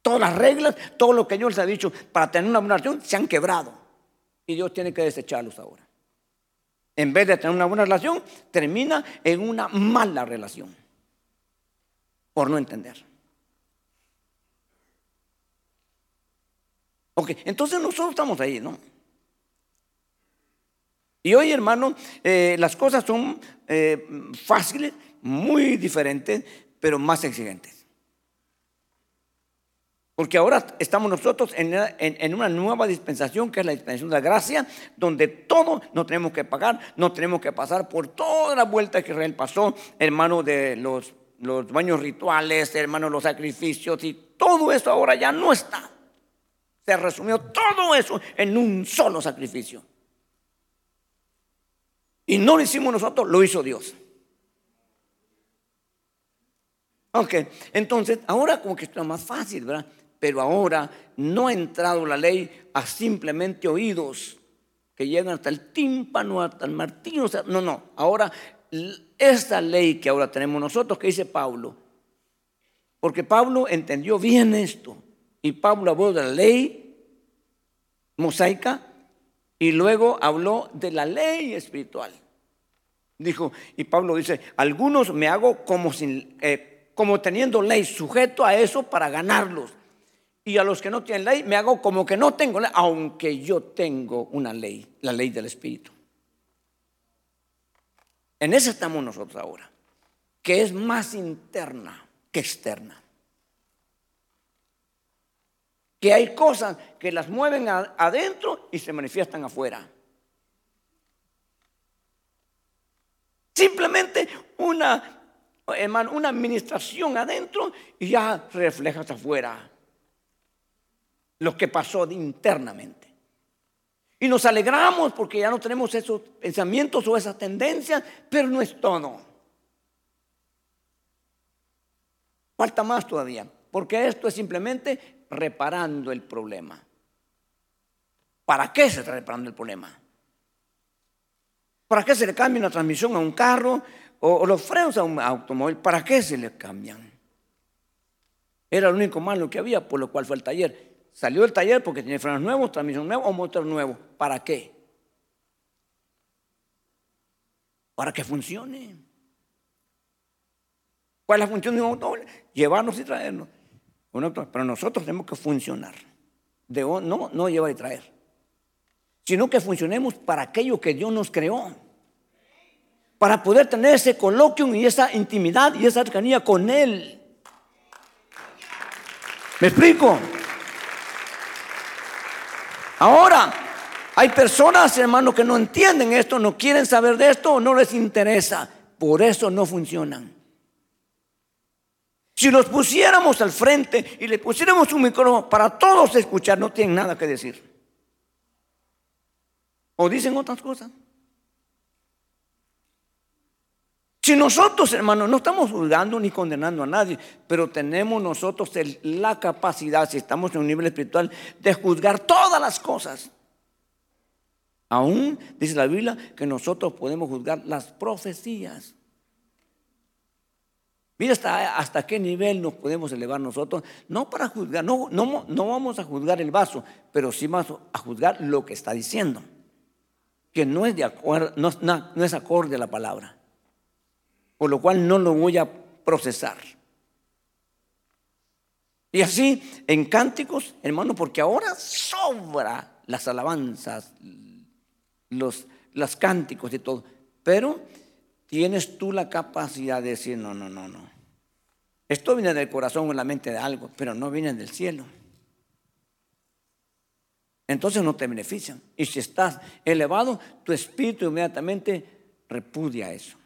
Todas las reglas, todo lo que Dios les ha dicho para tener una buena relación se han quebrado. Y Dios tiene que desecharlos ahora. En vez de tener una buena relación, termina en una mala relación. Por no entender. Ok, entonces nosotros estamos ahí, ¿no? Y hoy, hermano, eh, las cosas son eh, fáciles, muy diferentes, pero más exigentes. Porque ahora estamos nosotros en, una nueva dispensación, que es la dispensación de la gracia, donde todo no tenemos que pagar, no tenemos que pasar por toda la vuelta que Israel pasó, hermano, de los, los baños rituales, hermano, los sacrificios, y todo eso ahora ya no está. Se resumió todo eso en un solo sacrificio. Y no lo hicimos nosotros, lo hizo Dios. Ok, entonces ahora como que está más fácil, ¿verdad? Pero ahora no ha entrado la ley a simplemente oídos que llegan hasta el tímpano, hasta el martillo. no, no, ahora esta ley que ahora tenemos nosotros, que dice Pablo, porque Pablo entendió bien esto. Y Pablo habló de la ley mosaica y luego habló de la ley espiritual. Dijo, y Pablo dice, algunos me hago como, sin, eh, como teniendo ley, sujeto a eso para ganarlos. Y a los que no tienen ley me hago como que no tengo ley, aunque yo tengo una ley, la ley del Espíritu. En eso estamos nosotros ahora, que es más interna que externa que hay cosas que las mueven adentro y se manifiestan afuera. Simplemente una, una administración adentro y ya reflejas afuera lo que pasó internamente. Y nos alegramos porque ya no tenemos esos pensamientos o esas tendencias, pero no es todo. Falta más todavía, porque esto es simplemente reparando el problema. ¿Para qué se está reparando el problema? ¿Para qué se le cambia una transmisión a un carro o, los frenos a un automóvil? ¿Para qué se le cambian? Era lo único malo que había, por lo cual fue el taller. Salió del taller porque tiene frenos nuevos, transmisión nueva o motor nuevo. ¿Para qué? Para que funcione. ¿Cuál es la función de un automóvil? Llevarnos y traernos pero nosotros tenemos que funcionar. No, no llevar y traer. Sino que funcionemos para aquello que Dios nos creó. Para poder tener ese coloquio y esa intimidad y esa cercanía con Él. ¿Me explico? Ahora, hay personas, hermanos, que no entienden esto, no quieren saber de esto, no les interesa. Por eso no funcionan. Si los pusiéramos al frente y le pusiéramos un micrófono para todos escuchar, no tienen nada que decir. O dicen otras cosas. Si nosotros, hermanos, no estamos juzgando ni condenando a nadie, pero tenemos nosotros la capacidad, si estamos en un nivel espiritual, de juzgar todas las cosas. Aún dice la Biblia que nosotros podemos juzgar las profecías. Mira hasta, hasta qué nivel nos podemos elevar nosotros, no para juzgar, no, no, no vamos a juzgar el vaso, pero sí vamos a juzgar lo que está diciendo, que no es, de acuerdo, no, no es acorde a la palabra, por lo cual no lo voy a procesar. Y así en cánticos, hermano, porque ahora sobra las alabanzas, los, los cánticos y todo, pero tienes tú la capacidad de decir, no, no, no, no. Esto viene del corazón o la mente de algo, pero no viene del cielo. Entonces no te benefician. Y si estás elevado, tu espíritu inmediatamente repudia eso.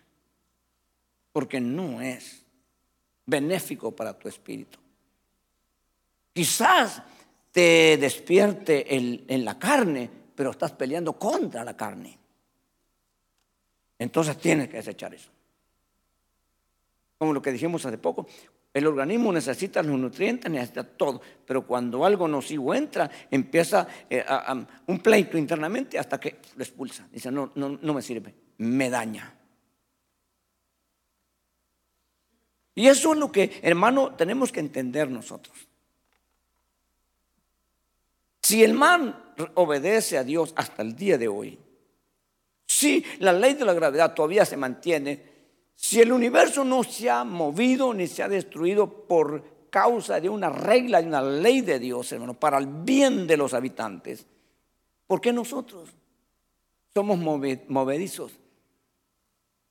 Porque no es benéfico para tu espíritu. Quizás te despierte en la carne, pero estás peleando contra la carne. Entonces tienes que desechar eso. Como lo que dijimos hace poco, El organismo necesita los nutrientes, necesita todo. Pero cuando algo nocivo entra, empieza eh, un pleito internamente hasta que lo expulsa. Dice, no, no, no me sirve, me daña. Y eso es lo que, hermano, tenemos que entender nosotros. Si el man obedece a Dios hasta el día de hoy, si la ley de la gravedad todavía se mantiene, si el universo no se ha movido ni se ha destruido por causa de una regla, de una ley de Dios, hermano, para el bien de los habitantes, ¿por qué nosotros somos movedizos?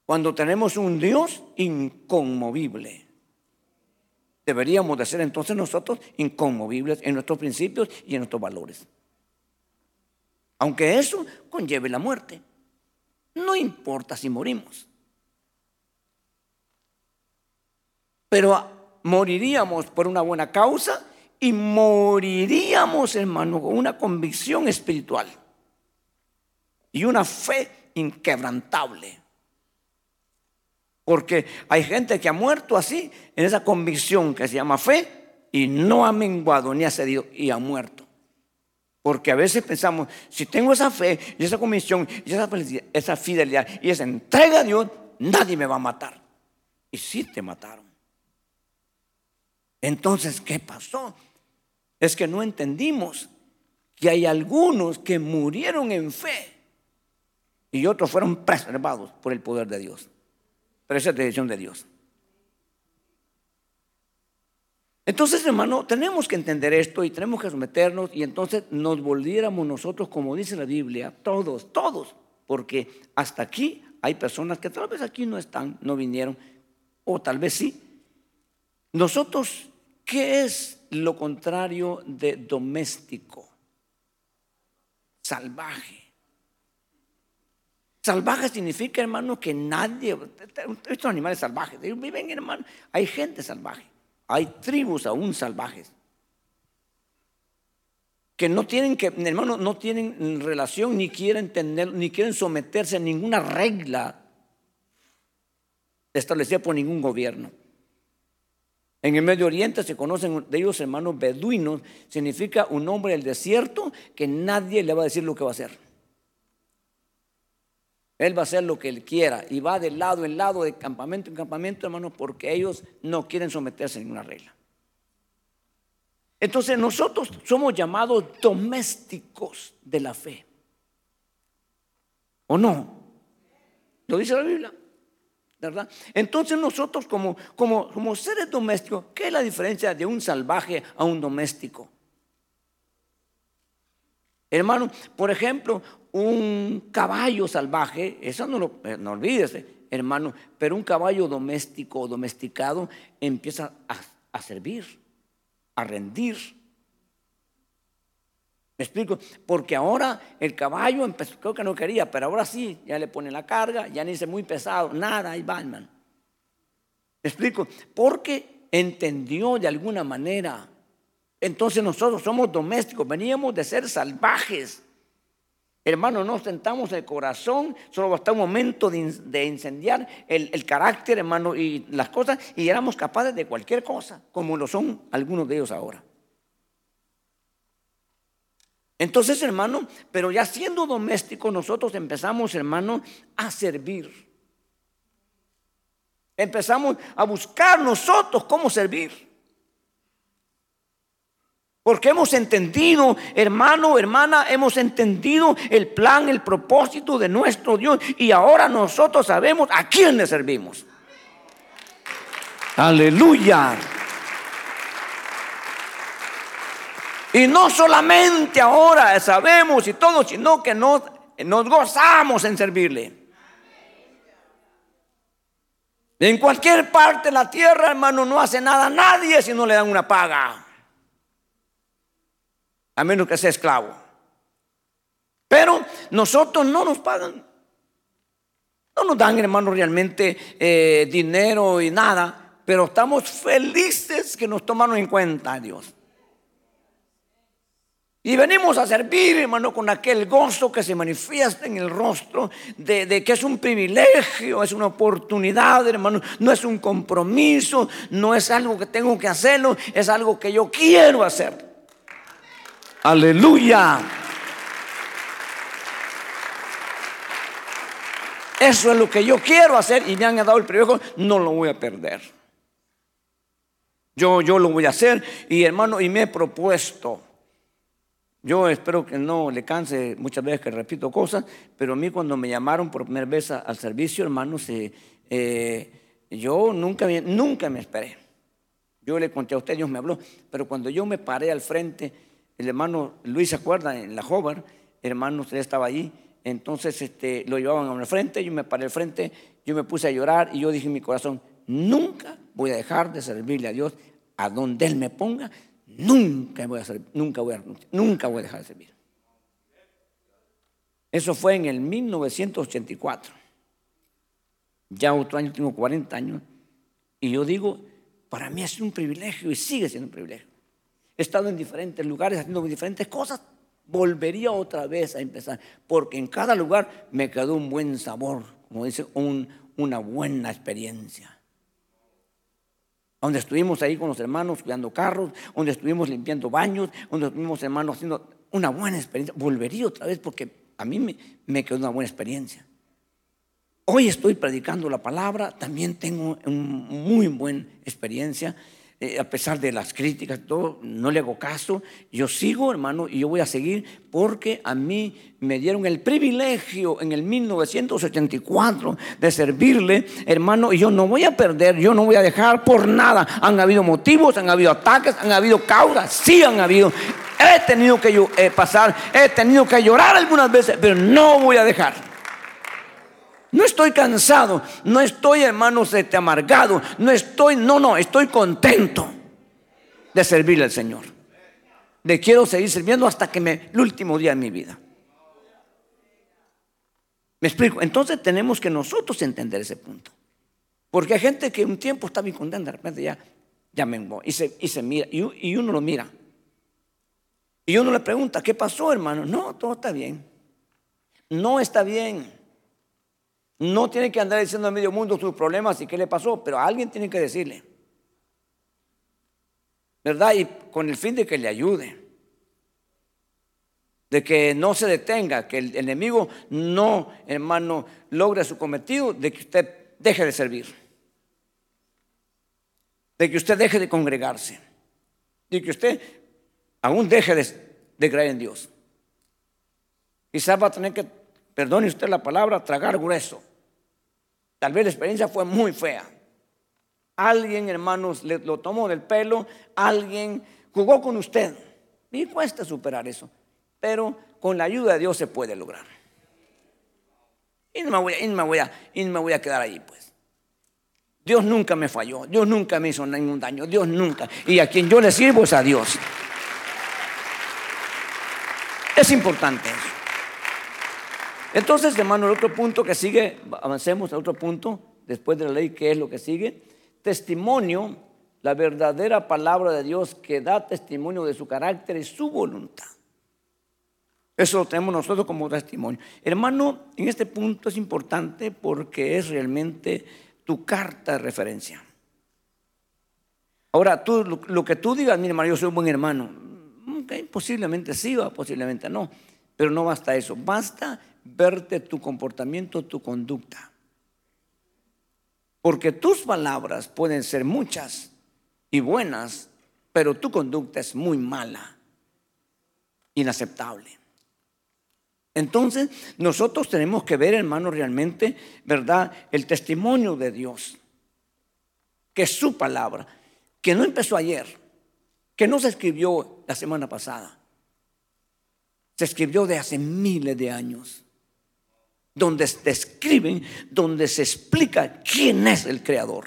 Cuando tenemos un Dios inconmovible. Deberíamos de ser entonces nosotros inconmovibles en nuestros principios y en nuestros valores. Aunque eso conlleve la muerte. No importa si morimos. Pero moriríamos por una buena causa y moriríamos, hermano, con una convicción espiritual y una fe inquebrantable. Porque hay gente que ha muerto así, en esa convicción que se llama fe, y no ha menguado ni ha cedido y ha muerto. Porque a veces pensamos, si tengo esa fe y esa convicción y esa, esa fidelidad y esa entrega a Dios, nadie me va a matar. Y sí te mataron. Entonces, ¿qué pasó? Es que no entendimos que hay algunos que murieron en fe y otros fueron preservados por el poder de Dios. Pero esa es decisión de Dios. Entonces, hermano, tenemos que entender esto y tenemos que someternos y entonces nos volviéramos nosotros, como dice la Biblia, todos, todos, porque hasta aquí hay personas que tal vez aquí no están, no vinieron, o tal vez sí. Nosotros ¿Qué es lo contrario de doméstico? Salvaje. Salvaje significa, hermano, que nadie, estos animales salvajes, viven, hermano, hay gente salvaje, hay tribus aún salvajes, que no tienen que, no tienen relación, ni quieren tener, ni quieren someterse a ninguna regla establecida por ningún gobierno. En el Medio Oriente se conocen de ellos hermanos beduinos, significa un hombre del desierto que nadie le va a decir lo que va a hacer. Él va a hacer lo que él quiera y va de lado en lado, de campamento en campamento, hermanos, porque ellos no quieren someterse a ninguna regla. Entonces nosotros somos llamados domésticos de la fe. ¿O no? ¿Lo dice la Biblia? ¿verdad? Entonces nosotros como, como, como seres domésticos, ¿qué es la diferencia de un salvaje a un doméstico? Hermano, por ejemplo, un caballo salvaje, eso no lo eh, no olvídese, hermano, pero un caballo doméstico o domesticado empieza a, a servir, a rendir, ¿Me explico? Porque ahora el caballo empezó, creo que no quería, pero ahora sí, ya le pone la carga, ya ni dice muy pesado, nada, ahí va, hermano. ¿Me explico? Porque entendió de alguna manera. Entonces nosotros somos domésticos, veníamos de ser salvajes. Hermano, nos sentamos el corazón, solo basta un momento de, incendiar el, carácter, hermano, y las cosas, y éramos capaces de cualquier cosa, como lo son algunos de ellos ahora. Entonces, hermano, pero ya siendo doméstico, nosotros empezamos, hermano, a servir. Empezamos a buscar nosotros cómo servir. Porque hemos entendido, hermano, hermana, hemos entendido el plan, el propósito de nuestro Dios. Y ahora nosotros sabemos a quién le servimos. Aleluya. Y no solamente ahora sabemos y todo, sino que nos, gozamos en servirle. En cualquier parte de la tierra, hermano, no hace nada nadie si no le dan una paga. A menos que sea esclavo. Pero nosotros no nos pagan. No nos dan, hermano, realmente eh, dinero y nada. Pero estamos felices que nos tomaron en cuenta, Dios. Y venimos a servir, hermano, con aquel gozo que se manifiesta en el rostro, de, de, que es un privilegio, es una oportunidad, hermano, no es un compromiso, no es algo que tengo que hacerlo, es algo que yo quiero hacer. Aleluya. Eso es lo que yo quiero hacer y me han dado el privilegio, no lo voy a perder. Yo, yo lo voy a hacer y hermano, y me he propuesto. Yo espero que no le canse muchas veces que repito cosas, pero a mí cuando me llamaron por primera vez al servicio, hermanos, eh, yo nunca, nunca me esperé. Yo le conté a usted, Dios me habló, pero cuando yo me paré al frente, el hermano Luis se acuerda, en la Hover, hermano, usted estaba allí, entonces este, lo llevaban al frente, yo me paré al frente, yo me puse a llorar y yo dije en mi corazón, nunca voy a dejar de servirle a Dios a donde Él me ponga, nunca voy a, servir, nunca voy a, nunca voy a dejar de servir. Eso fue en el 1984. Ya otro año tengo 40 años. Y yo digo, para mí es un privilegio y sigue siendo un privilegio. He estado en diferentes lugares haciendo diferentes cosas, volvería otra vez a empezar, porque en cada lugar me quedó un buen sabor, como dice, una buena experiencia. Donde estuvimos ahí con los hermanos cuidando carros, donde estuvimos limpiando baños, donde estuvimos hermanos haciendo una buena experiencia. Volvería otra vez porque a mí me, me quedó una buena experiencia. Hoy estoy predicando la palabra, también tengo una muy buena experiencia. Eh, a pesar de las críticas, todo, no le hago caso. Yo sigo, hermano, y yo voy a seguir porque a mí me dieron el privilegio en el 1984 de servirle, hermano, y yo no voy a perder, yo no voy a dejar por nada. Han habido motivos, han habido ataques, han habido causas, sí han habido. He tenido que eh, pasar, he tenido que llorar algunas veces, pero no voy a dejar. No estoy cansado, no estoy, hermanos, este, amargado, no estoy, no, no, estoy contento de servirle al Señor. Le quiero seguir sirviendo hasta que me, el último día de mi vida. ¿Me explico? Entonces tenemos que nosotros entender ese punto. Porque hay gente que un tiempo está bien contenta, de repente ya, ya me y se, y se mira, y, y uno lo mira. Y uno le pregunta, ¿qué pasó, hermano? No, todo está bien. No está bien. No tiene que andar diciendo a medio mundo sus problemas y qué le pasó, pero alguien tiene que decirle. ¿Verdad? Y con el fin de que le ayude. De que no se detenga, que el enemigo no, hermano, logre su cometido, de que usted deje de servir. De que usted deje de congregarse. De que usted aún deje de, de creer en Dios. Quizás va a tener que, perdone usted la palabra, tragar grueso. Tal vez la experiencia fue muy fea. Alguien, hermanos, le, lo tomó del pelo, alguien jugó con usted. Y cuesta superar eso. Pero con la ayuda de Dios se puede lograr. Y no me voy, y me voy, a, y me voy a quedar ahí, pues. Dios nunca me falló, Dios nunca me hizo ningún daño, Dios nunca. Y a quien yo le sirvo es a Dios. Es importante eso. Entonces, hermano, el otro punto que sigue, avancemos a otro punto, después de la ley, ¿qué es lo que sigue? Testimonio, la verdadera palabra de Dios que da testimonio de su carácter y su voluntad. Eso lo tenemos nosotros como testimonio. Hermano, en este punto es importante porque es realmente tu carta de referencia. Ahora, tú, lo, que tú digas, mi hermano, yo soy un buen hermano. posiblemente sí posiblemente no. Pero no basta eso. Basta verte tu comportamiento, tu conducta. Porque tus palabras pueden ser muchas y buenas, pero tu conducta es muy mala, inaceptable. Entonces, nosotros tenemos que ver, hermano, realmente, ¿verdad? El testimonio de Dios, que es su palabra, que no empezó ayer, que no se escribió la semana pasada, se escribió de hace miles de años donde se describen, donde se explica quién es el creador,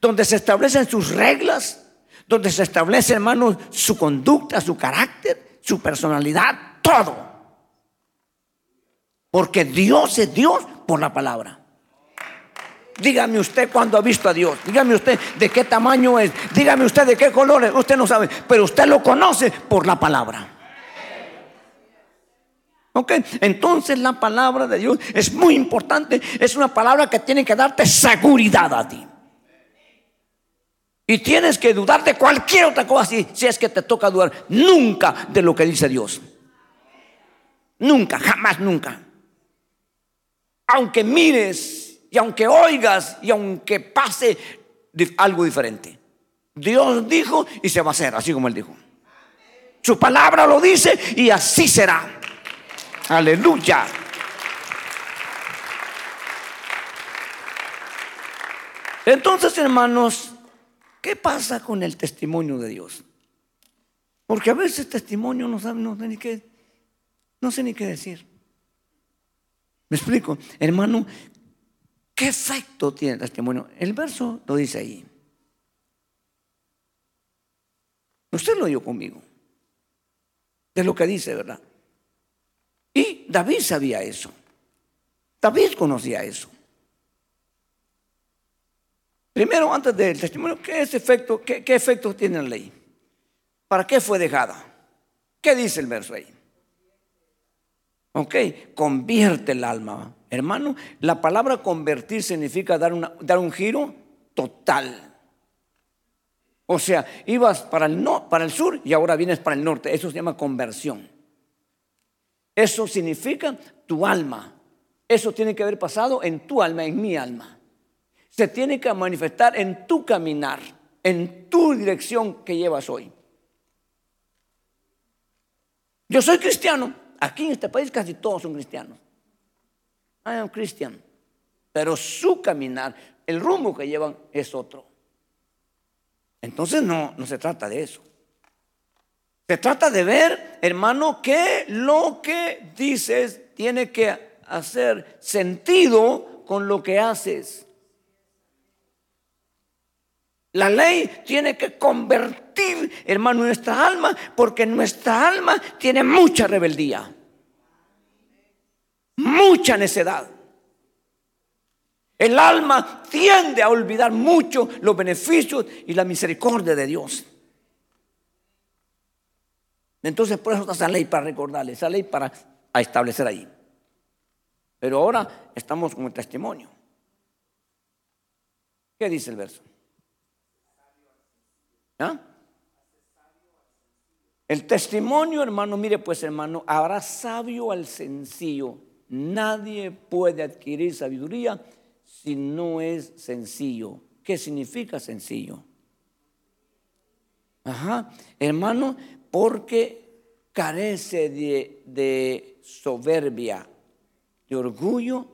donde se establecen sus reglas, donde se establece, hermano, su conducta, su carácter, su personalidad, todo. Porque Dios es Dios por la palabra. Dígame usted cuándo ha visto a Dios. Dígame usted de qué tamaño es. Dígame usted de qué colores. Usted no sabe. Pero usted lo conoce por la palabra. Ok, entonces la palabra de Dios es muy importante. Es una palabra que tiene que darte seguridad a ti. Y tienes que dudar de cualquier otra cosa si, si es que te toca dudar. Nunca de lo que dice Dios. Nunca, jamás, nunca. Aunque mires y aunque oigas y aunque pase algo diferente. Dios dijo y se va a hacer, así como Él dijo. Su palabra lo dice y así será. Aleluya. Entonces, hermanos, ¿qué pasa con el testimonio de Dios? Porque a veces testimonio no sabe, no sé ni qué, no sé ni qué decir. ¿Me explico? Hermano, ¿qué efecto tiene el testimonio? El verso lo dice ahí. Usted lo oyó conmigo. De lo que dice, ¿verdad? Y David sabía eso. David conocía eso. Primero, antes del testimonio, ¿qué, es efecto, qué, efecto tiene la ley? ¿Para qué fue dejada? ¿Qué dice el verso ahí? Ok, convierte el alma. Hermano, la palabra convertir significa dar, dar un giro total. O sea, ibas para el, no, para el sur y ahora vienes para el norte. Eso se llama conversión. Eso significa tu alma. Eso tiene que haber pasado en tu alma, en mi alma. Se tiene que manifestar en tu caminar, en tu dirección que llevas hoy. Yo soy cristiano. Aquí en este país casi todos son cristianos. I am Christian. Pero su caminar, el rumbo que llevan es otro. Entonces no, no se trata de eso. Se trata de ver, hermano, que lo que dices tiene que hacer sentido con lo que haces. La ley tiene que convertir, hermano, nuestra alma, porque nuestra alma tiene mucha rebeldía, mucha necedad. El alma tiende a olvidar mucho los beneficios y la misericordia de Dios. Entonces por eso está esa ley para recordarle, esa ley para establecer ahí. Pero ahora estamos con el testimonio. ¿Qué dice el verso? ¿Ah? El testimonio, hermano, mire pues hermano, habrá sabio al sencillo. Nadie puede adquirir sabiduría si no es sencillo. ¿Qué significa sencillo? Ajá, hermano, porque carece de, soberbia, de orgullo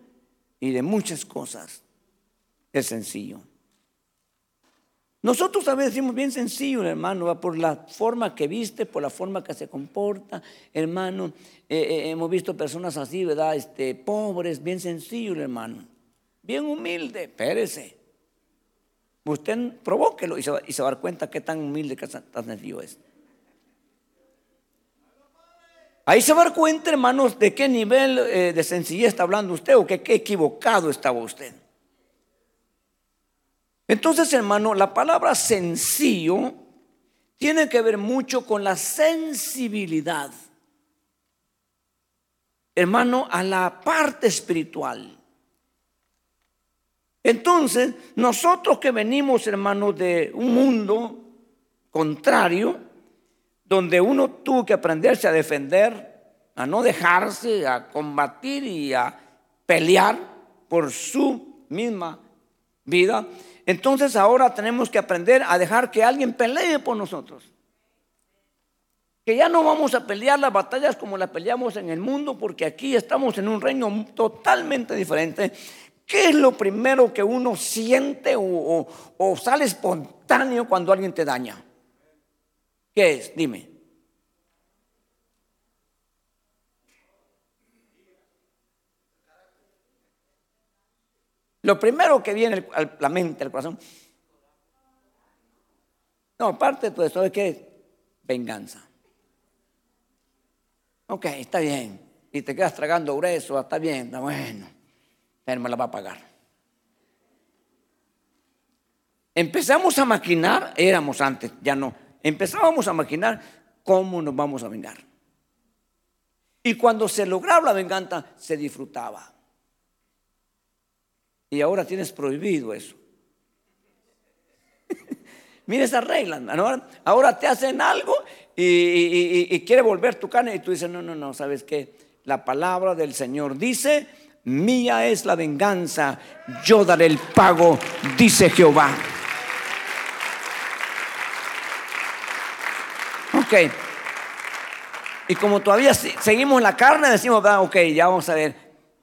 y de muchas cosas. Es sencillo. Nosotros a veces decimos bien sencillo, hermano, por la forma que viste, por la forma que se comporta, hermano. Eh, eh, hemos visto personas así, ¿verdad? Este, pobres, bien sencillo, hermano. Bien humilde, espérese. Usted provóquelo y se, va, y se va a dar cuenta qué tan humilde, qué tan sencillo es. Ahí se va a dar cuenta, hermanos, de qué nivel eh, de sencillez está hablando usted o que qué equivocado estaba usted. Entonces, hermano, la palabra sencillo tiene que ver mucho con la sensibilidad, hermano, a la parte espiritual. Entonces, nosotros que venimos, hermano, de un mundo contrario, donde uno tuvo que aprenderse a defender, a no dejarse, a combatir y a pelear por su misma vida. Entonces ahora tenemos que aprender a dejar que alguien pelee por nosotros. Que ya no vamos a pelear las batallas como las peleamos en el mundo, porque aquí estamos en un reino totalmente diferente. ¿Qué es lo primero que uno siente o, o sale espontáneo cuando alguien te daña? ¿Qué es? Dime. Lo primero que viene a la mente, al corazón. No, aparte de todo eso, es que venganza. Ok, está bien. Y te quedas tragando grueso, está bien, está bueno. Él me la va a pagar. empezamos a maquinar, éramos antes, ya no, empezábamos a maquinar cómo nos vamos a vengar. Y cuando se lograba la venganza, se disfrutaba. Y ahora tienes prohibido eso. Mira esa regla, ahora, te hacen algo y, y, quiere volver tu carne y tú dices, no, no, no, ¿sabes qué? La palabra del Señor dice, mía es la venganza, yo daré el pago, dice Jehová. Ok. Y como todavía seguimos la carne, decimos, ok, ya vamos a ver.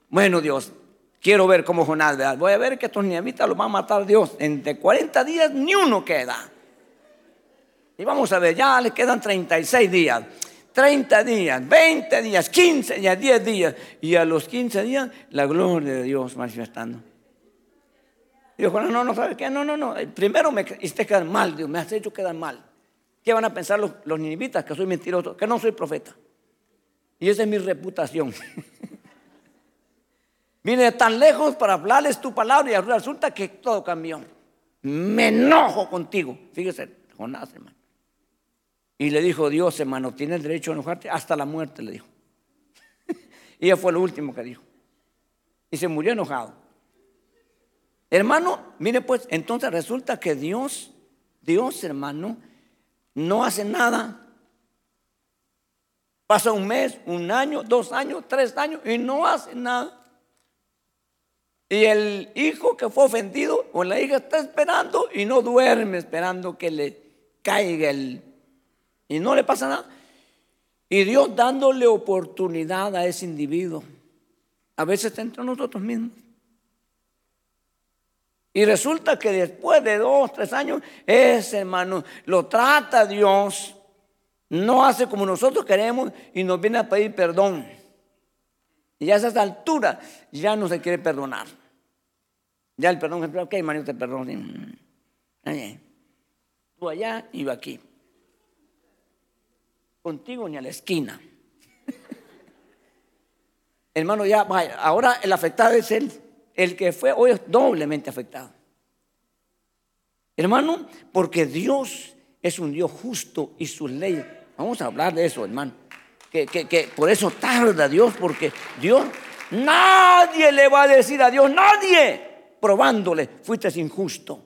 Bueno, Dios, quiero ver cómo Jonás, voy a ver que estos niemitas los va a matar Dios. Entre 40 días ni uno queda. Y vamos a ver, ya le quedan 36 días. 30 días, 20 días, 15 días, 10 días. Y a los 15 días, la gloria de Dios manifestando. Y yo, no, no, ¿sabes qué? No, no, no. Primero me hiciste quedar mal, Dios, me has hecho quedar mal. ¿Qué van a pensar los, los ninivitas? Que soy mentiroso, que no soy profeta. Y esa es mi reputación. Vine tan lejos para hablarles tu palabra y resulta que todo cambió. Me enojo contigo. Fíjese, Jonás, hermano. Y le dijo Dios, hermano, tienes derecho a enojarte hasta la muerte, le dijo. y eso fue lo último que dijo. Y se murió enojado. Hermano, mire pues, entonces resulta que Dios, Dios, hermano, no hace nada. Pasa un mes, un año, dos años, tres años y no hace nada. Y el hijo que fue ofendido o la hija está esperando y no duerme esperando que le caiga el... Y no le pasa nada. Y Dios dándole oportunidad a ese individuo. A veces está entre nosotros mismos. Y resulta que después de dos, tres años, ese hermano lo trata Dios, no hace como nosotros queremos y nos viene a pedir perdón. Y a esa altura ya no se quiere perdonar. Ya el perdón, ok, hermano, te perdono. Tú allá y yo aquí. Contigo ni a la esquina. Hermano, ya, vaya, ahora el afectado es él. El que fue hoy es doblemente afectado. Hermano, porque Dios es un Dios justo y sus leyes. Vamos a hablar de eso, hermano. Que, que, por eso tarda Dios, porque Dios, nadie le va a decir a Dios, nadie, probándole, fuiste injusto.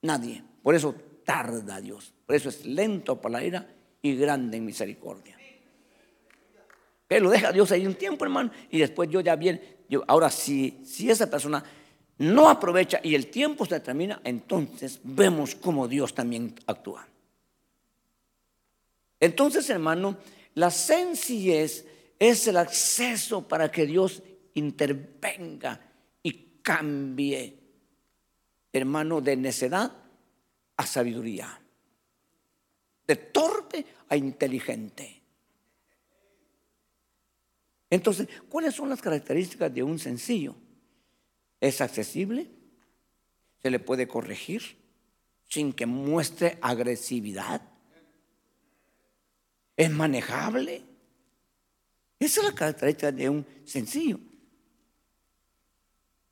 Nadie. Por eso tarda Dios. Por eso es lento para la ira y grande en misericordia. Que lo deja Dios ahí un tiempo, hermano, y después yo ya bien, yo, ahora si, si esa persona no aprovecha y el tiempo se termina, entonces vemos cómo Dios también actúa. Entonces, hermano, la sencillez es el acceso para que Dios intervenga y cambie, hermano, de necedad a sabiduría, de torpe a inteligente. Entonces, ¿cuáles son las características de un sencillo? Es accesible, se le puede corregir sin que muestre agresividad. Es manejable. Esa es la característica de un sencillo.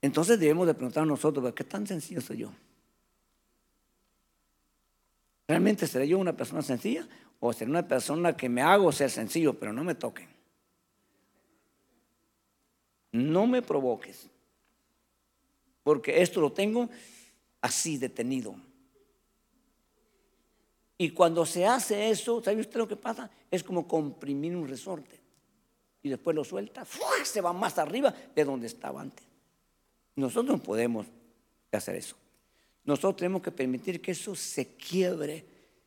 Entonces debemos de preguntar a nosotros, ¿qué tan sencillo soy yo? ¿Realmente seré yo una persona sencilla? ¿O seré una persona que me hago ser sencillo, pero no me toquen? No me provoques, porque esto lo tengo así detenido. Y cuando se hace eso, ¿sabe usted lo que pasa? Es como comprimir un resorte. Y después lo suelta, se va más arriba de donde estaba antes. Nosotros no podemos hacer eso. Nosotros tenemos que permitir que eso se quiebre,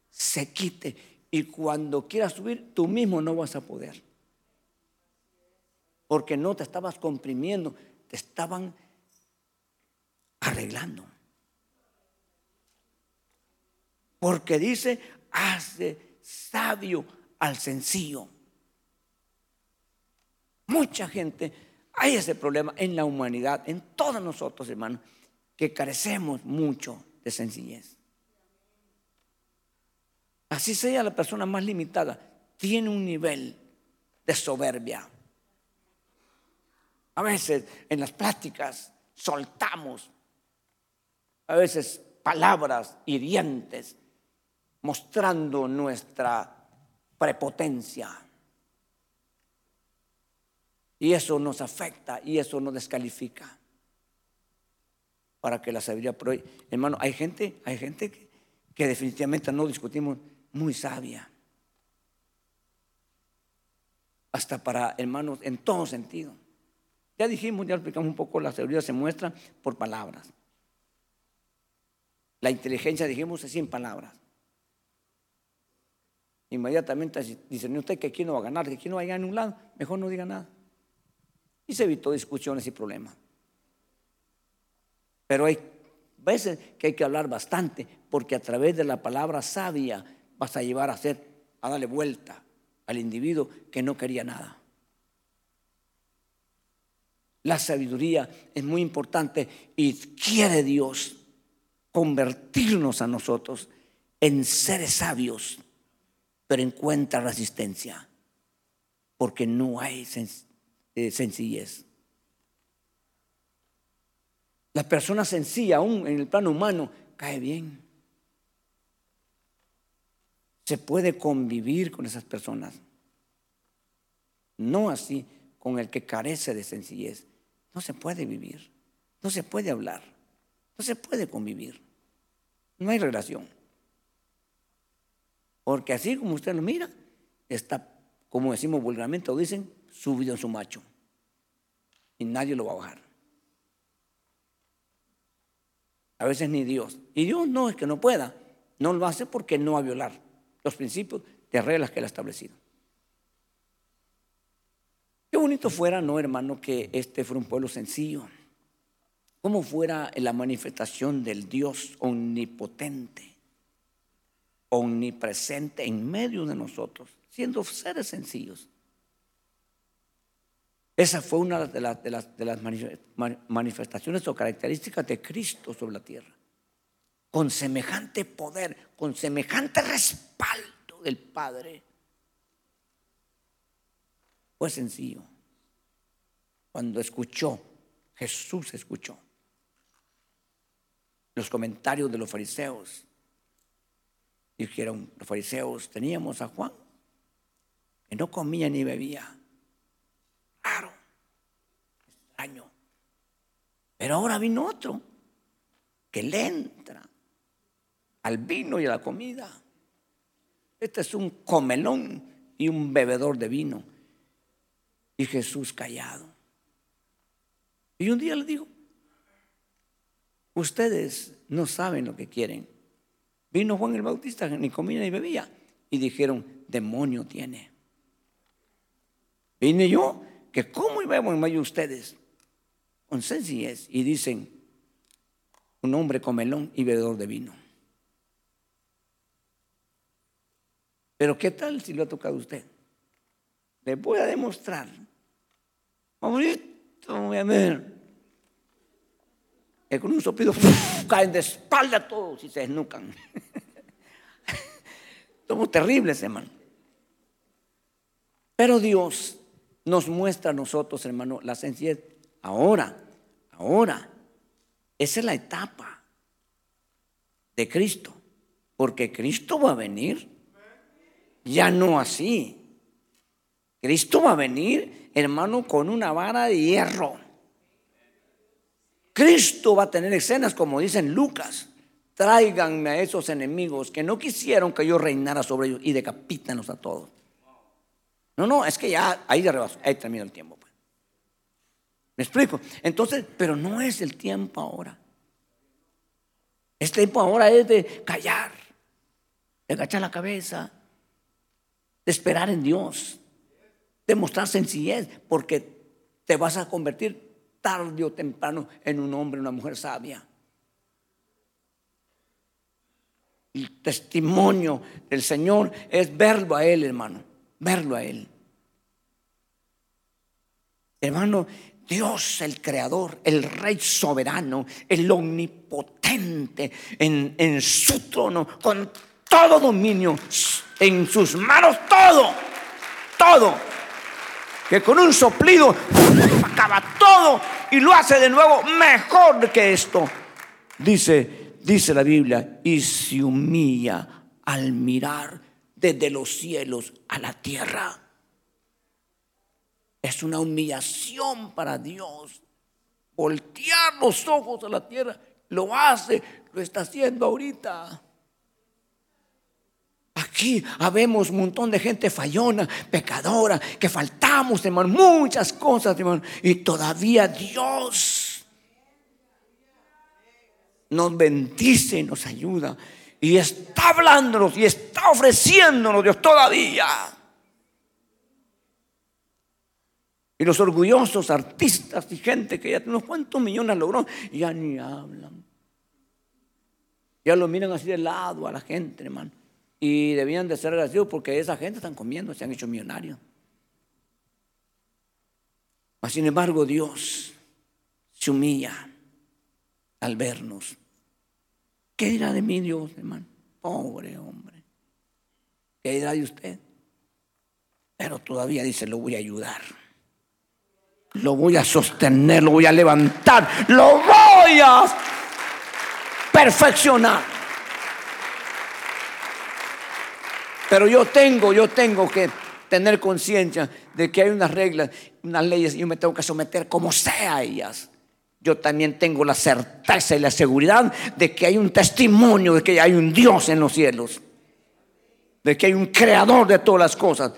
se quite. Y cuando quieras subir, tú mismo no vas a poder porque no te estabas comprimiendo, te estaban arreglando. Porque dice, hace sabio al sencillo. Mucha gente, hay ese problema en la humanidad, en todos nosotros, hermanos, que carecemos mucho de sencillez. Así sea la persona más limitada, tiene un nivel de soberbia. A veces en las pláticas soltamos. A veces palabras hirientes, mostrando nuestra prepotencia. Y eso nos afecta y eso nos descalifica para que la sabiduría. Pero, hermano, hay gente, hay gente que, que definitivamente no discutimos muy sabia. Hasta para hermanos en todo sentido. Ya dijimos, ya explicamos un poco, la sabiduría se muestra por palabras. La inteligencia, dijimos, es sin palabras. Inmediatamente dice usted que aquí no va a ganar, que aquí no va a llegar en un lado, mejor no diga nada. Y se evitó discusiones y problemas. Pero hay veces que hay que hablar bastante, porque a través de la palabra sabia vas a llevar a hacer, a darle vuelta al individuo que no quería nada. La sabiduría es muy importante y quiere Dios convertirnos a nosotros en seres sabios, pero encuentra resistencia, porque no hay eh, sencillez. La persona sencilla, aún en el plano humano, cae bien. Se puede convivir con esas personas. No así con el que carece de sencillez. No se puede vivir. No se puede hablar. No se puede convivir. No hay relación. Porque así como usted lo mira, está, como decimos vulgarmente, o dicen, subido en su macho. Y nadie lo va a bajar. A veces ni Dios. Y Dios no es que no pueda, no lo hace porque no va a violar los principios de reglas que él ha establecido. Bonito fuera, no hermano, que este fuera un pueblo sencillo. Como fuera la manifestación del Dios omnipotente, omnipresente en medio de nosotros, siendo seres sencillos. Esa fue una de las, de las, manifestaciones o características de Cristo sobre la tierra. Con semejante poder, con semejante respaldo del Padre. Fue sencillo. Cuando escuchó, Jesús escuchó los comentarios de los fariseos. Dijeron, los fariseos, teníamos a Juan, que no comía ni bebía Claro, extraño. Pero ahora vino otro que le entra al vino y a la comida. Este es un comelón y un bebedor de vino. Y Jesús callado. Y un día le dijo, ustedes no saben lo que quieren. Vino Juan el Bautista, ni comía ni bebía. Y dijeron, demonio tiene. Vine yo que cómo vemos en de ustedes con sencillez y dicen un hombre comelón y bebedor de vino. Pero ¿qué tal si lo ha tocado usted? Le voy a demostrar. Favorito, voy a ver. Que con un soplido caen de espalda todos y se desnucan. Somos terribles, hermano. Pero Dios nos muestra a nosotros, hermano, la sencillez. Ahora, ahora, esa es la etapa de Cristo, porque Cristo va a venir, ya no así. Cristo va a venir, hermano, con una vara de hierro. Cristo va a tener escenas como dicen Lucas. Tráiganme a esos enemigos que no quisieron que yo reinara sobre ellos y decapítanos a todos. No, no, es que ya ahí de rebaso, ahí termina el tiempo. Pues. ¿Me explico? Entonces, pero no es el tiempo ahora. El tiempo ahora es de callar, de agachar la cabeza, de esperar en Dios, de mostrar sencillez, porque te vas a convertir tarde o temprano en un hombre, una mujer sabia. El testimonio del Señor es verlo a Él, hermano verlo a Él. Hermano, Dios el creador, el rey soberano, el omnipotente en, en, su trono, con todo dominio, en sus manos todo, todo, que con un soplido acaba todo y lo hace de nuevo mejor que esto. Dice, dice la Biblia, y se humilla al mirar desde los cielos a la tierra. Es una humillación para Dios. Voltear los ojos a la tierra. Lo hace, lo está haciendo ahorita. Aquí habemos un montón de gente fallona, pecadora, que muchas cosas. Y todavía Dios nos bendice nos ayuda. Y está hablándonos y está ofreciéndonos Dios todavía. Y los orgullosos artistas y gente que ya unos cuantos millones logró, ya ni hablan. Ya lo miran así de lado a la gente, hermano. Y debían de ser agradecidos porque esa gente están comiendo, se han hecho millonarios. Sin embargo, Dios se humilla al vernos. ¿Qué dirá de mí Dios, hermano? Pobre hombre. ¿Qué dirá de usted? Pero todavía dice, lo voy a ayudar. Lo voy a sostener, lo voy a levantar, lo voy a perfeccionar. Pero yo tengo, yo tengo que tener conciencia de que hay unas reglas, unas leyes y yo me tengo que someter como sea a ellas. Yo también tengo la certeza y la seguridad de que hay un testimonio de que hay un Dios en los cielos, de que hay un creador de todas las cosas,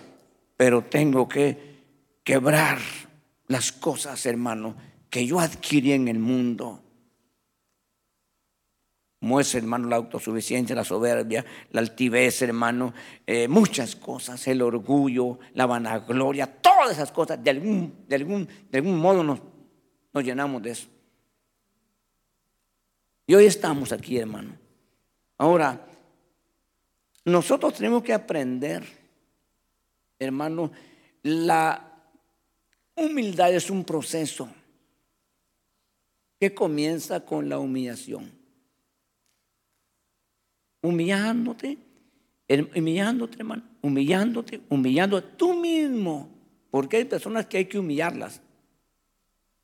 pero tengo que quebrar las cosas, hermano, que yo adquirí en el mundo. Es, hermano, la autosuficiencia, la soberbia, la altivez, hermano, eh, muchas cosas, el orgullo, la vanagloria, todas esas cosas, de algún, de algún, de algún modo nos, nos llenamos de eso. Y hoy estamos aquí, hermano. Ahora, nosotros tenemos que aprender, hermano, la Humildad es un proceso que comienza con la humillación. Humillándote, humillándote, hermano, humillándote, humillando a tú mismo. Porque hay personas que hay que humillarlas.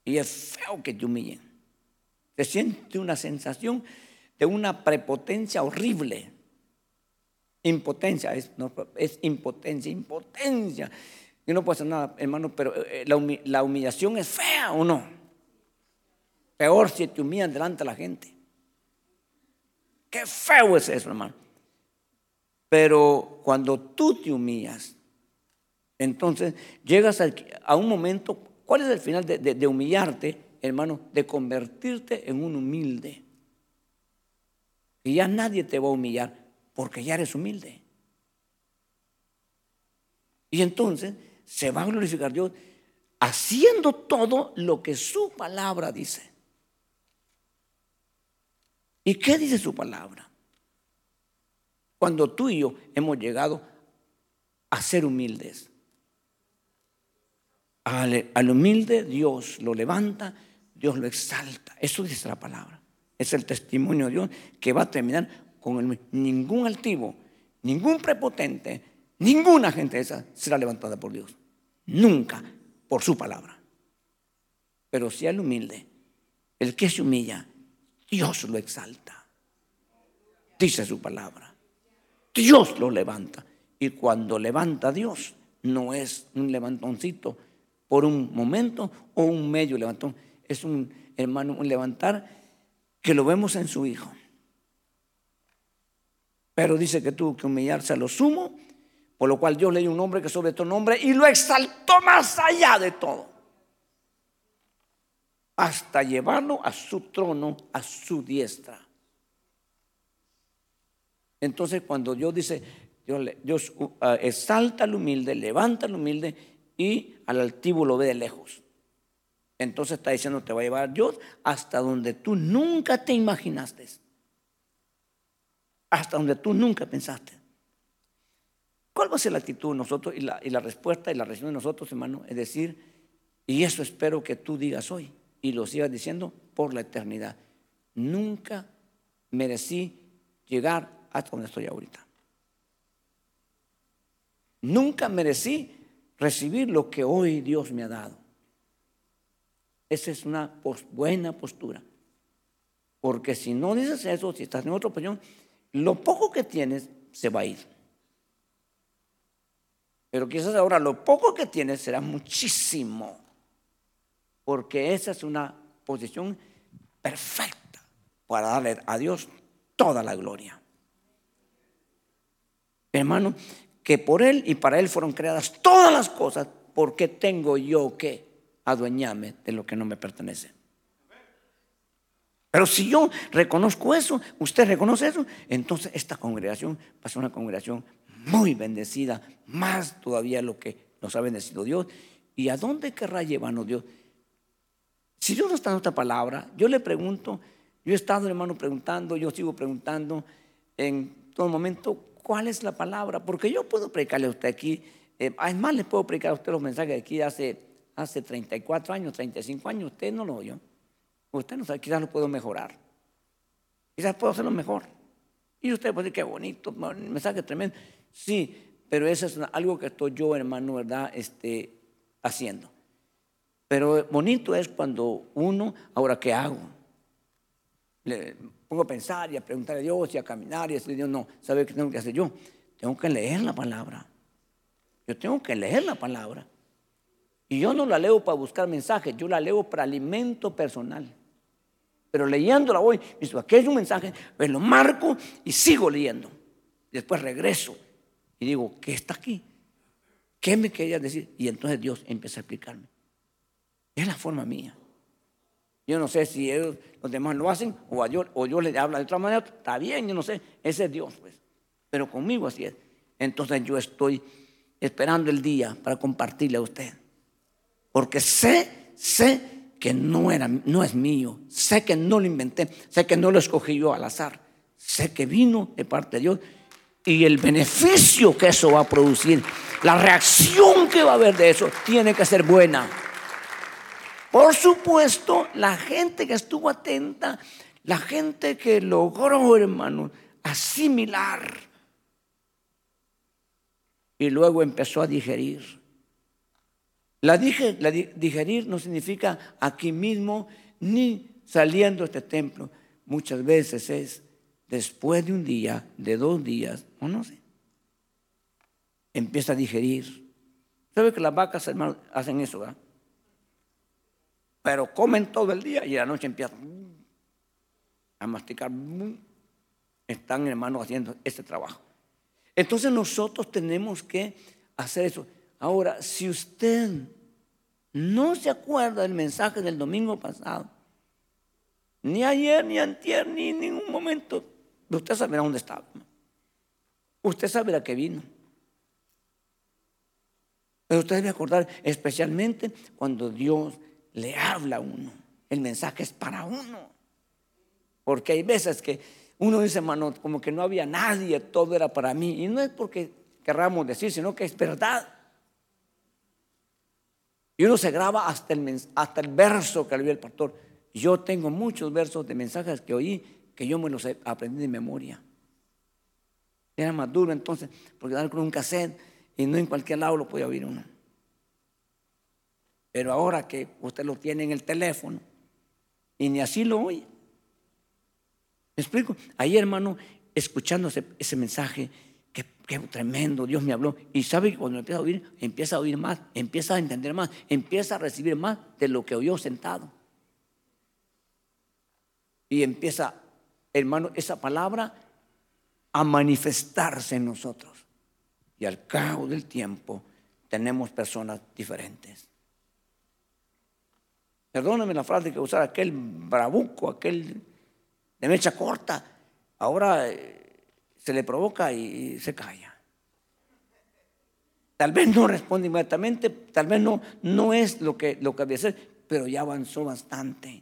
Y es feo que te humillen. Se siente una sensación de una prepotencia horrible. Impotencia, es, es impotencia, impotencia. Yo no puedo hacer nada, hermano, pero eh, eh, la, humillación es fea o no. Peor si te humillan delante de la gente. Qué feo es eso, hermano. Pero cuando tú te humillas, entonces llegas a, un momento, ¿cuál es el final de, humillarte, hermano? De convertirte en un humilde. Y ya nadie te va a humillar porque ya eres humilde. Y entonces se va a glorificar Dios haciendo todo lo que su palabra dice. ¿Y qué dice su palabra? Cuando tú y yo hemos llegado a ser humildes. Al, humilde Dios lo levanta, Dios lo exalta. Eso dice la palabra. Es el testimonio de Dios que va a terminar con el, ningún altivo, ningún prepotente, Ninguna gente esa será levantada por Dios. Nunca por su palabra. Pero si el humilde, el que se humilla, Dios lo exalta. Dice su palabra. Dios lo levanta. Y cuando levanta Dios, no es un levantoncito por un momento o un medio levantón. Es un hermano, un levantar que lo vemos en su Hijo. Pero dice que tuvo que humillarse a lo sumo por lo cual Dios le dio un nombre que sobre todo nombre y lo exaltó más allá de todo. Hasta llevarlo a su trono, a su diestra. Entonces cuando Dios dice, Dios, uh, uh, exalta al humilde, levanta al humilde y al altivo lo ve de lejos. Entonces está diciendo, te va a llevar Dios hasta donde tú nunca te imaginaste. Hasta donde tú nunca pensaste. ¿Cuál va a ser la actitud de nosotros y la, y la respuesta y la reacción de nosotros, hermano? Es decir, y eso espero que tú digas hoy y lo sigas diciendo por la eternidad. Nunca merecí llegar hasta donde estoy ahorita. Nunca merecí recibir lo que hoy Dios me ha dado. Esa es una buena postura. Porque si no dices eso, si estás en otra opinión, lo poco que tienes se va a ir. Pero quizás ahora lo poco que tienes será muchísimo. Porque esa es una posición perfecta para darle a Dios toda la gloria. Hermano, que por Él y para Él fueron creadas todas las cosas, ¿por qué tengo yo que adueñarme de lo que no me pertenece? Pero si yo reconozco eso, usted reconoce eso, entonces esta congregación va a ser una congregación muy bendecida, más todavía lo que nos ha bendecido Dios. ¿Y a dónde querrá llevarnos Dios? Si Dios no está en otra palabra, yo le pregunto, yo he estado, hermano, preguntando, yo sigo preguntando en todo momento, ¿cuál es la palabra? Porque yo puedo predicarle a usted aquí, eh, además le puedo predicar a usted los mensajes de aquí hace, hace 34 años, 35 años, usted no lo oyó. Usted no sabe, quizás lo puedo mejorar. Quizás puedo hacerlo mejor. Y usted puede decir, qué bonito, mensaje tremendo. Sí, pero eso es algo que estoy yo, hermano, ¿verdad? Este, haciendo. Pero bonito es cuando uno, ahora, ¿qué hago? Le pongo a pensar y a preguntar a Dios y a caminar y a decir, Dios, no, ¿sabe qué tengo que hacer yo? Tengo que leer la palabra. Yo tengo que leer la palabra. Y yo no la leo para buscar mensajes, yo la leo para alimento personal. Pero leyéndola hoy, aquí hay un mensaje, pues lo marco y sigo leyendo. Después regreso y digo, ¿qué está aquí? ¿Qué me quería decir? Y entonces Dios empieza a explicarme. Es la forma mía. Yo no sé si ellos, los demás lo hacen o, yo, o yo les hablo de otra manera. Está bien, yo no sé. Ese es Dios, pues. Pero conmigo así es. Entonces yo estoy esperando el día para compartirle a usted. Porque sé, sé que no, era, no es mío, sé que no lo inventé, sé que no lo escogí yo al azar, sé que vino de parte de Dios y el beneficio que eso va a producir, la reacción que va a haber de eso, tiene que ser buena. Por supuesto, la gente que estuvo atenta, la gente que logró, hermano, asimilar y luego empezó a digerir la, digerir no significa aquí mismo ni saliendo de este templo. Muchas veces es después de un día, de dos días, o no sé. Empieza a digerir. ¿Sabe que las vacas, hermano, hacen eso, verdad? Pero comen todo el día y la noche empiezan a masticar. Están, hermano, haciendo este trabajo. Entonces nosotros tenemos que hacer eso. Ahora, si usted no se acuerda del mensaje del domingo pasado, ni ayer, ni antier, ni en ningún momento, usted sabrá dónde estaba. Usted sabrá que vino. Pero usted debe acordar especialmente cuando Dios le habla a uno. El mensaje es para uno. Porque hay veces que uno dice, hermano, como que no había nadie, todo era para mí. Y no es porque querramos decir, sino que es verdad. Y uno se graba hasta el, hasta el verso que le el pastor. Yo tengo muchos versos de mensajes que oí que yo me los aprendí de memoria. Era más duro entonces, porque dar con un cassette y no en cualquier lado lo podía oír uno. Pero ahora que usted lo tiene en el teléfono y ni así lo oye. ¿Me explico? Ahí, hermano, escuchando ese mensaje, qué tremendo, Dios me habló. Y sabe que cuando empieza a oír, empieza a oír más, empieza a entender más, empieza a recibir más de lo que oyó sentado. Y empieza, hermano, esa palabra a manifestarse en nosotros. Y al cabo del tiempo tenemos personas diferentes. Perdóname la frase que usar aquel bravuco, aquel de mecha corta. Ahora eh, se le provoca y se calla. Tal vez no responde inmediatamente, tal vez no, no es lo que, lo que había ser, pero ya avanzó bastante.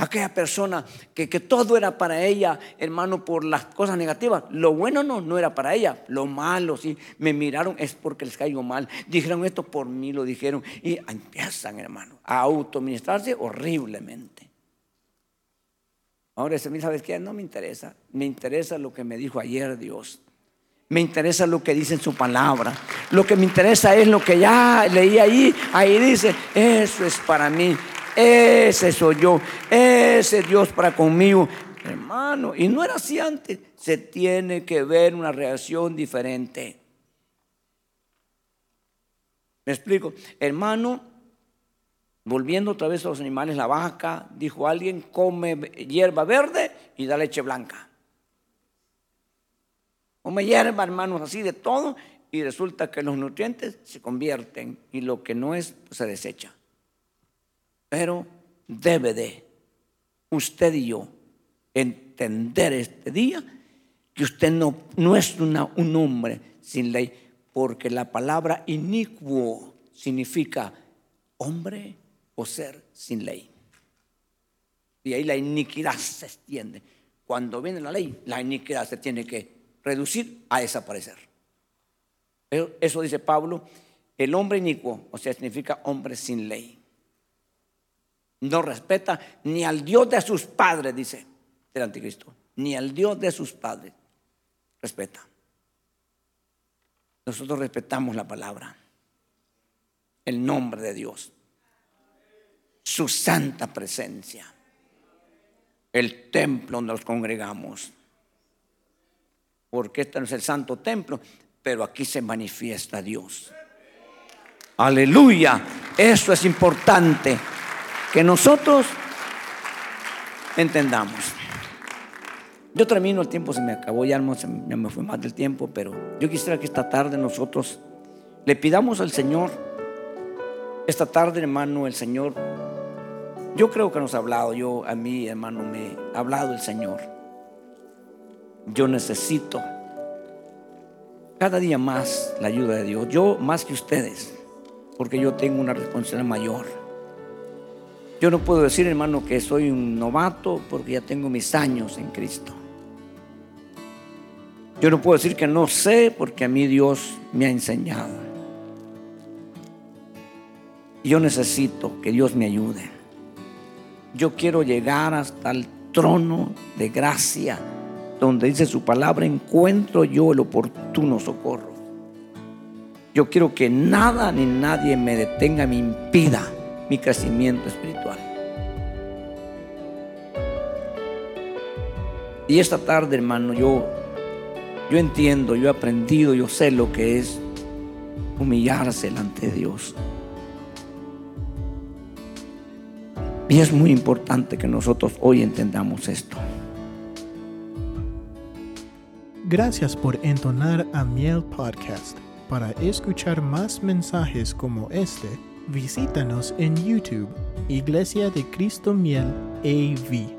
Aquella persona que, que, todo era para ella, hermano, por las cosas negativas. Lo bueno no, no era para ella. Lo malo, sí. Me miraron, es porque les caigo mal. Dijeron esto por mí, lo dijeron. Y empiezan, hermano, a autoministrarse horriblemente. Ahora, ¿sabes qué? No me interesa. Me interesa lo que me dijo ayer Dios. Me interesa lo que dice en su palabra. Lo que me interesa es lo que ya leí ahí. Ahí dice, eso es para mí. Ese soy yo, ese Dios para conmigo. Hermano, y no era así antes, se tiene que ver una reacción diferente. ¿Me explico? Hermano, volviendo otra vez a los animales, la vaca, dijo alguien, come hierba verde y da leche blanca. Come hierba, hermanos, así de todo, y resulta que los nutrientes se convierten y lo que no es, se desecha. Pero debe de usted y yo entender este día que usted no, no es un hombre sin ley, porque la palabra inicuo significa hombre o ser sin ley. Y ahí la iniquidad se extiende. Cuando viene la ley, la iniquidad se tiene que reducir a desaparecer. Eso dice Pablo, el hombre inicuo, o sea, significa hombre sin ley. No respeta ni al Dios de sus padres, dice el anticristo, ni al Dios de sus padres respeta. Nosotros respetamos la palabra, el nombre de Dios, su santa presencia, el templo donde nos congregamos. Porque este no es el santo templo, pero aquí se manifiesta Dios. Aleluya. Eso es importante que nosotros entendamos. Yo termino, el tiempo se me acabó, ya, me fue más del tiempo, pero yo quisiera que esta tarde nosotros le pidamos al Señor, esta tarde hermano, el Señor, yo creo que nos ha hablado, yo a mí hermano me ha hablado el Señor. Yo necesito cada día más la ayuda de Dios, yo más que ustedes, porque yo tengo una responsabilidad mayor. Yo no puedo decir, hermano, que soy un novato porque ya tengo mis años en Cristo. Yo no puedo decir que no sé porque a mí Dios me ha enseñado. Yo necesito que Dios me ayude. Yo quiero llegar hasta el trono de gracia, donde dice su palabra, encuentro yo el oportuno socorro. Yo quiero que nada ni nadie me detenga, me impida mi crecimiento espiritual. Y esta tarde, hermano, yo, yo entiendo, yo he aprendido, yo sé lo que es humillarse delante de Dios. Y es muy importante que nosotros hoy entendamos esto.
Gracias por entonar a Miel Podcast. Para escuchar más mensajes como este, Visítanos en YouTube, Iglesia de Cristo Miel AV.